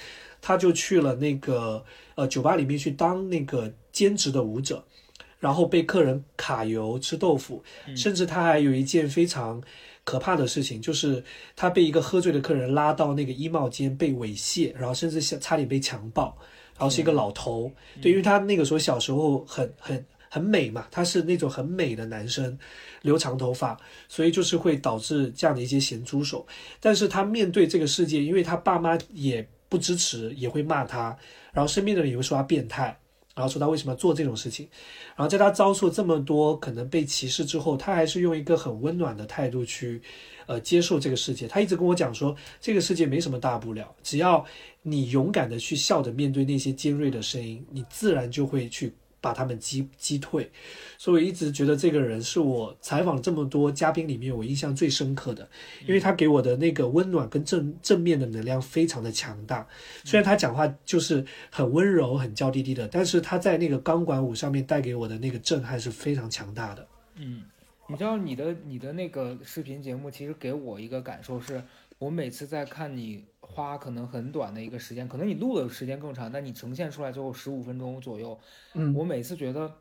他就去了那个呃酒吧里面去当那个兼职的舞者，然后被客人卡油吃豆腐，甚至他还有一件非常可怕的事情，就是他被一个喝醉的客人拉到那个衣帽间被猥亵，然后甚至差差点被强暴，然后是一个老头，对，因为他那个时候小时候很很。很美嘛，他是那种很美的男生，留长头发，所以就是会导致这样的一些咸猪手。但是他面对这个世界，因为他爸妈也不支持，也会骂他，然后身边的人也会说他变态，然后说他为什么要做这种事情。然后在他遭受这么多可能被歧视之后，他还是用一个很温暖的态度去，呃，接受这个世界。他一直跟我讲说，这个世界没什么大不了，只要你勇敢的去笑着面对那些尖锐的声音，你自然就会去。把他们击击退，所以我一直觉得这个人是我采访这么多嘉宾里面我印象最深刻的，因为他给我的那个温暖跟正正面的能量非常的强大。虽然他讲话就是很温柔、很娇滴滴的，但是他在那个钢管舞上面带给我的那个震撼是非常强大的。嗯，你知道你的你的那个视频节目，其实给我一个感受是，我每次在看你花可能很短的一个时间，可能你录的时间更长，但你呈现出来最后十五分钟左右，嗯，我每次觉得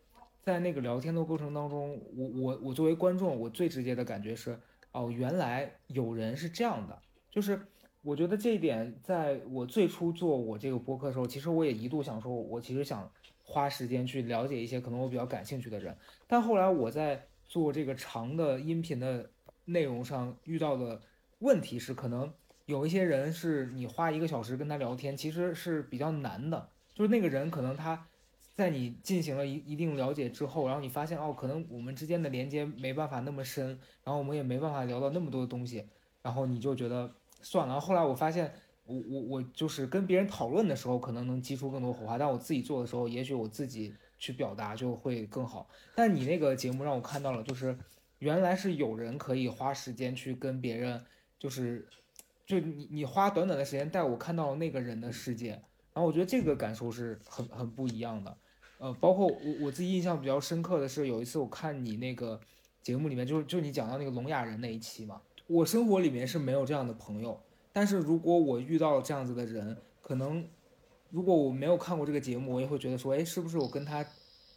在那个聊天的过程当中，我我我作为观众，我最直接的感觉是，哦，原来有人是这样的，就是我觉得这一点，在我最初做我这个播客的时候，其实我也一度想说，我其实想花时间去了解一些可能我比较感兴趣的人，但后来我在做这个长的音频的内容上遇到的问题是，可能有一些人是你花一个小时跟他聊天，其实是比较难的。就是那个人可能他在你进行了一一定了解之后，然后你发现哦，可能我们之间的连接没办法那么深，然后我们也没办法聊到那么多的东西，然后你就觉得算了。后来我发现，我我我就是跟别人讨论的时候，可能能激出更多火花，但我自己做的时候，也许我自己去表达就会更好。但你那个节目让我看到了，就是原来是有人可以花时间去跟别人，就是就你你花短短的时间带我看到了那个人的世界。然后我觉得这个感受是很很不一样的，呃，包括我我自己印象比较深刻的是，有一次我看你那个节目里面，就是就你讲到那个聋哑人那一期嘛，我生活里面是没有这样的朋友，但是如果我遇到这样子的人，可能如果我没有看过这个节目，我也会觉得说，哎，是不是我跟他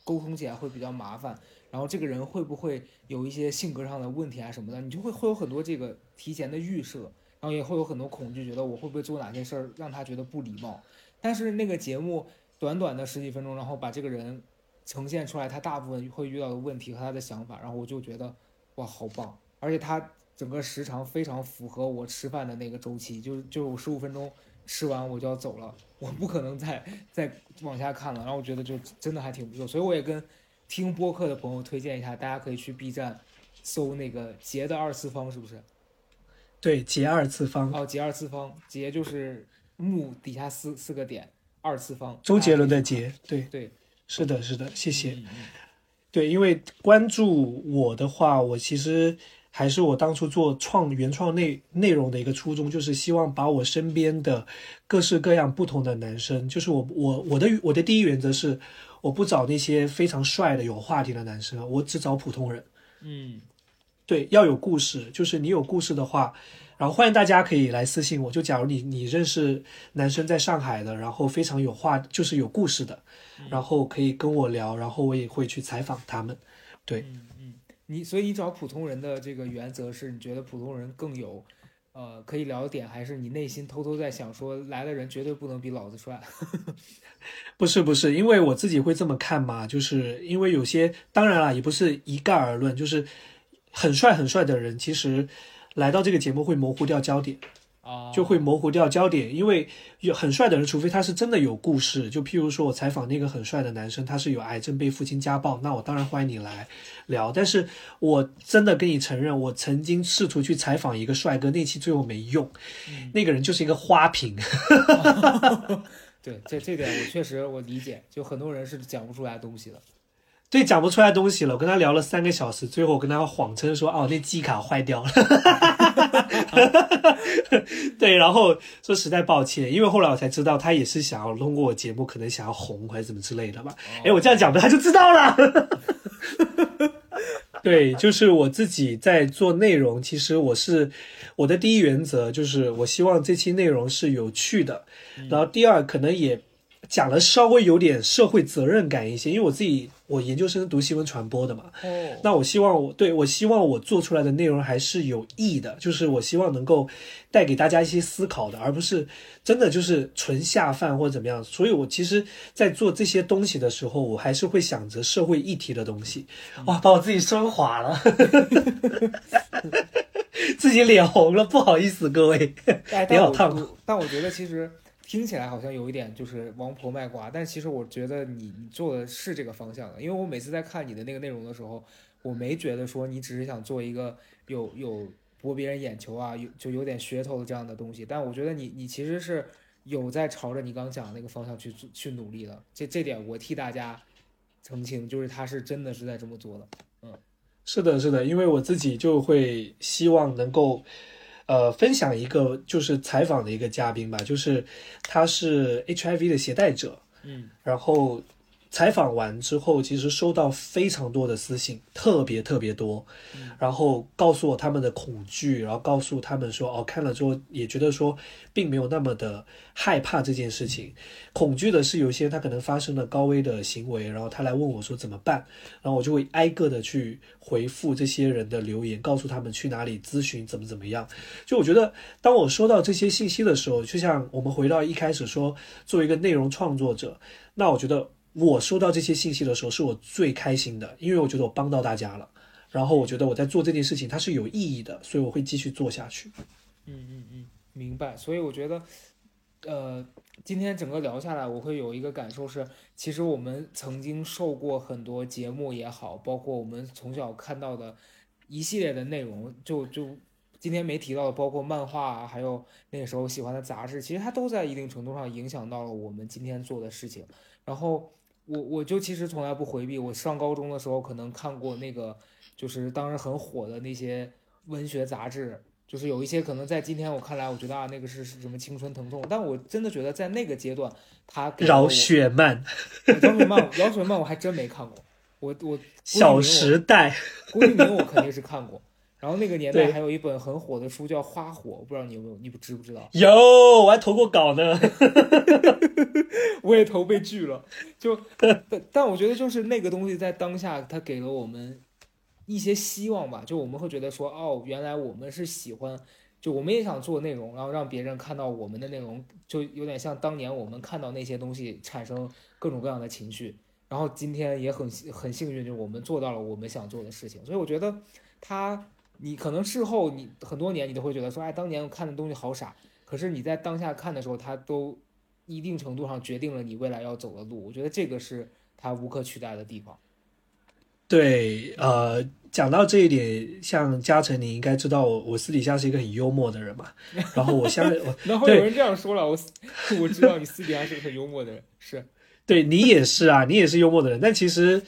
沟通起来会比较麻烦？然后这个人会不会有一些性格上的问题啊什么的？你就会会有很多这个提前的预设，然后也会有很多恐惧，觉得我会不会做哪些事儿让他觉得不礼貌？但是那个节目短短的十几分钟，然后把这个人呈现出来，他大部分会遇到的问题和他的想法，然后我就觉得哇，好棒！而且他整个时长非常符合我吃饭的那个周期，就是就是我十五分钟吃完我就要走了，我不可能再再往下看了。然后我觉得就真的还挺不错，所以我也跟听播客的朋友推荐一下，大家可以去 B 站搜那个杰的二次方，是不是？对，结二次方。哦，结二次方，结就是。木底下四四个点，二次方。周杰伦的结，对对，是的，是的，谢谢。对，因为关注我的话，我其实还是我当初做创原创内内容的一个初衷，就是希望把我身边的各式各样不同的男生，就是我我我的我的第一原则是，我不找那些非常帅的有话题的男生，我只找普通人。嗯，对，要有故事，就是你有故事的话。然后欢迎大家可以来私信我，就假如你你认识男生在上海的，然后非常有话，就是有故事的，然后可以跟我聊，然后我也会去采访他们。对，嗯嗯，你所以你找普通人的这个原则是你觉得普通人更有，呃，可以聊的点，还是你内心偷偷在想说来的人绝对不能比老子帅？不是不是，因为我自己会这么看嘛，就是因为有些当然了，也不是一概而论，就是很帅很帅的人其实。来到这个节目会模糊掉焦点，啊，就会模糊掉焦点，因为有很帅的人，除非他是真的有故事，就譬如说我采访那个很帅的男生，他是有癌症被父亲家暴，那我当然欢迎你来聊。但是我真的跟你承认，我曾经试图去采访一个帅哥，那期最后没用，那个人就是一个花瓶。对，这这点我确实我理解，就很多人是讲不出来东西的。对，讲不出来东西了。我跟他聊了三个小时，最后我跟他谎称说：“哦，那记卡坏掉了。”对，然后说实在抱歉，因为后来我才知道他也是想要通过我节目，可能想要红或者怎么之类的吧。哎，我这样讲的他就知道了。对，就是我自己在做内容，其实我是我的第一原则就是我希望这期内容是有趣的，然后第二可能也。讲了稍微有点社会责任感一些，因为我自己我研究生读新闻传播的嘛，哦，那我希望我对我希望我做出来的内容还是有益的，就是我希望能够带给大家一些思考的，而不是真的就是纯下饭或者怎么样。所以我其实，在做这些东西的时候，我还是会想着社会议题的东西。哇，把我自己升华了，自己脸红了，不好意思各位，脸好烫。但我觉得其实。听起来好像有一点就是王婆卖瓜，但其实我觉得你你做的是这个方向的，因为我每次在看你的那个内容的时候，我没觉得说你只是想做一个有有博别人眼球啊，有就有点噱头的这样的东西，但我觉得你你其实是有在朝着你刚讲的那个方向去去努力的，这这点我替大家澄清，就是他是真的是在这么做的，嗯，是的，是的，因为我自己就会希望能够。呃，分享一个就是采访的一个嘉宾吧，就是他是 HIV 的携带者，嗯，然后。采访完之后，其实收到非常多的私信，特别特别多，然后告诉我他们的恐惧，然后告诉他们说，哦，看了之后也觉得说，并没有那么的害怕这件事情，恐惧的是有些他可能发生了高危的行为，然后他来问我说怎么办，然后我就会挨个的去回复这些人的留言，告诉他们去哪里咨询，怎么怎么样。就我觉得，当我收到这些信息的时候，就像我们回到一开始说，作为一个内容创作者，那我觉得。我收到这些信息的时候，是我最开心的，因为我觉得我帮到大家了，然后我觉得我在做这件事情它是有意义的，所以我会继续做下去。嗯嗯嗯，明白。所以我觉得，呃，今天整个聊下来，我会有一个感受是，其实我们曾经受过很多节目也好，包括我们从小看到的一系列的内容，就就今天没提到的，包括漫画啊，还有那个时候喜欢的杂志，其实它都在一定程度上影响到了我们今天做的事情。然后我我就其实从来不回避，我上高中的时候可能看过那个，就是当时很火的那些文学杂志。就是有一些可能在今天我看来，我觉得啊，那个是是什么青春疼痛，但我真的觉得在那个阶段，他饶雪漫，饶雪漫，饶雪漫我还真没看过。我我小时代，郭敬明我肯定是看过。然后那个年代还有一本很火的书叫《花火》，我不知道你有没有，你不知不知道？有，我还投过稿呢。我也投被拒了。就但但我觉得就是那个东西在当下，它给了我们。一些希望吧，就我们会觉得说，哦，原来我们是喜欢，就我们也想做内容，然后让别人看到我们的内容，就有点像当年我们看到那些东西产生各种各样的情绪。然后今天也很很幸运，就是我们做到了我们想做的事情。所以我觉得，他你可能事后你很多年你都会觉得说，哎，当年我看的东西好傻。可是你在当下看的时候，它都一定程度上决定了你未来要走的路。我觉得这个是它无可取代的地方。对，呃，讲到这一点，像嘉诚，你应该知道我，我私底下是一个很幽默的人嘛。然后我相信，然后有人这样说了，我我知道你私底下是个很幽默的人，是，对你也是啊，你也是幽默的人。但其实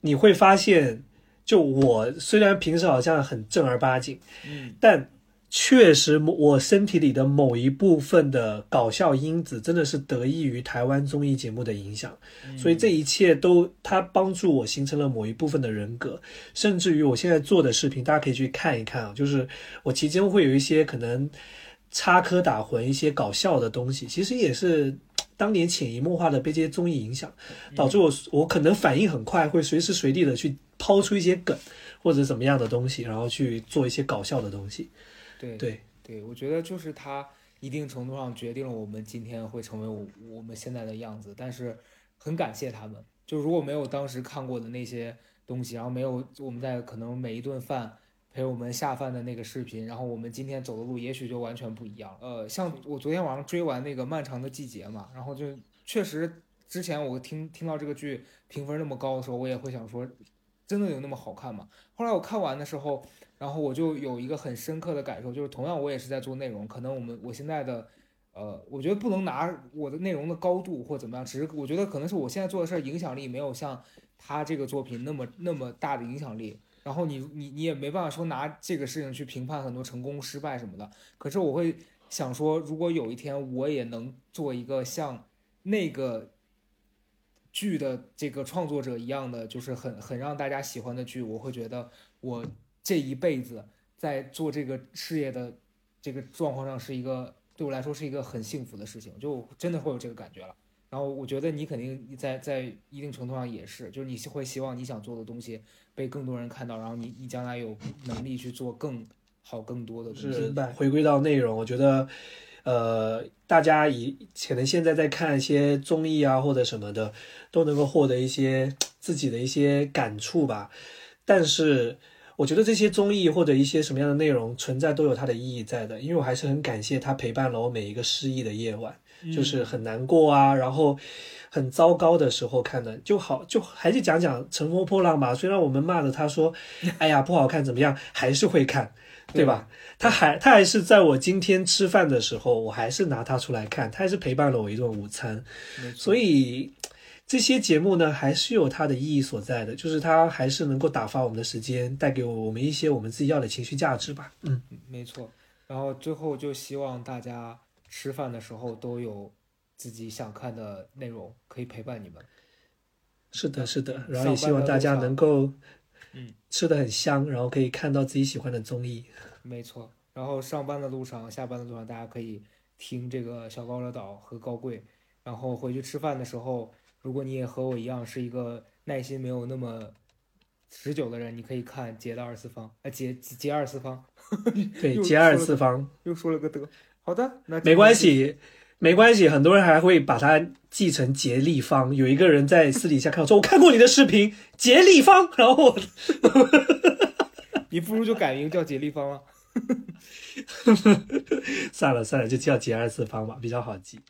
你会发现，就我虽然平时好像很正儿八经，嗯，但。确实，我身体里的某一部分的搞笑因子，真的是得益于台湾综艺节目的影响，所以这一切都它帮助我形成了某一部分的人格，甚至于我现在做的视频，大家可以去看一看啊，就是我其中会有一些可能插科打诨、一些搞笑的东西，其实也是当年潜移默化的被这些综艺影响，导致我我可能反应很快，会随时随地的去抛出一些梗或者怎么样的东西，然后去做一些搞笑的东西。对对对，我觉得就是它一定程度上决定了我们今天会成为我我们现在的样子。但是很感谢他们，就如果没有当时看过的那些东西，然后没有我们在可能每一顿饭陪我们下饭的那个视频，然后我们今天走的路也许就完全不一样。呃，像我昨天晚上追完那个《漫长的季节》嘛，然后就确实之前我听听到这个剧评分那么高的时候，我也会想说，真的有那么好看吗？后来我看完的时候。然后我就有一个很深刻的感受，就是同样我也是在做内容，可能我们我现在的，呃，我觉得不能拿我的内容的高度或怎么样，只是我觉得可能是我现在做的事儿影响力没有像他这个作品那么那么大的影响力。然后你你你也没办法说拿这个事情去评判很多成功失败什么的。可是我会想说，如果有一天我也能做一个像那个剧的这个创作者一样的，就是很很让大家喜欢的剧，我会觉得我。这一辈子在做这个事业的这个状况上，是一个对我来说是一个很幸福的事情，就真的会有这个感觉了。然后我觉得你肯定在在一定程度上也是，就是你会希望你想做的东西被更多人看到，然后你你将来有能力去做更好更多的东西。回归到内容，我觉得，呃，大家以可能现在在看一些综艺啊或者什么的，都能够获得一些自己的一些感触吧，但是。我觉得这些综艺或者一些什么样的内容存在都有它的意义在的，因为我还是很感谢它陪伴了我每一个失意的夜晚，就是很难过啊，然后很糟糕的时候看的就好，就还是讲讲《乘风破浪》吧。虽然我们骂了他说，哎呀不好看怎么样，还是会看，对吧？他还他还是在我今天吃饭的时候，我还是拿它出来看，他还是陪伴了我一顿午餐，所以。这些节目呢，还是有它的意义所在的，就是它还是能够打发我们的时间，带给我们一些我们自己要的情绪价值吧。嗯，没错。然后最后就希望大家吃饭的时候都有自己想看的内容可以陪伴你们。是的，是的。然后也希望大家能够，嗯，吃的很香，然后可以看到自己喜欢的综艺。没错。然后上班的路上、下班的路上，大家可以听这个小高的岛和高贵。然后回去吃饭的时候。如果你也和我一样是一个耐心没有那么持久的人，你可以看《杰的二次方》啊，《杰杰二次方》。对，《杰二次方》又说了个的。好的，那没关系，没关系。很多人还会把它记成杰立方。有一个人在私底下看我说：“我看过你的视频，杰立方。”然后，你不如就改名叫杰立方 了。算了算了，就叫杰二次方吧，比较好记。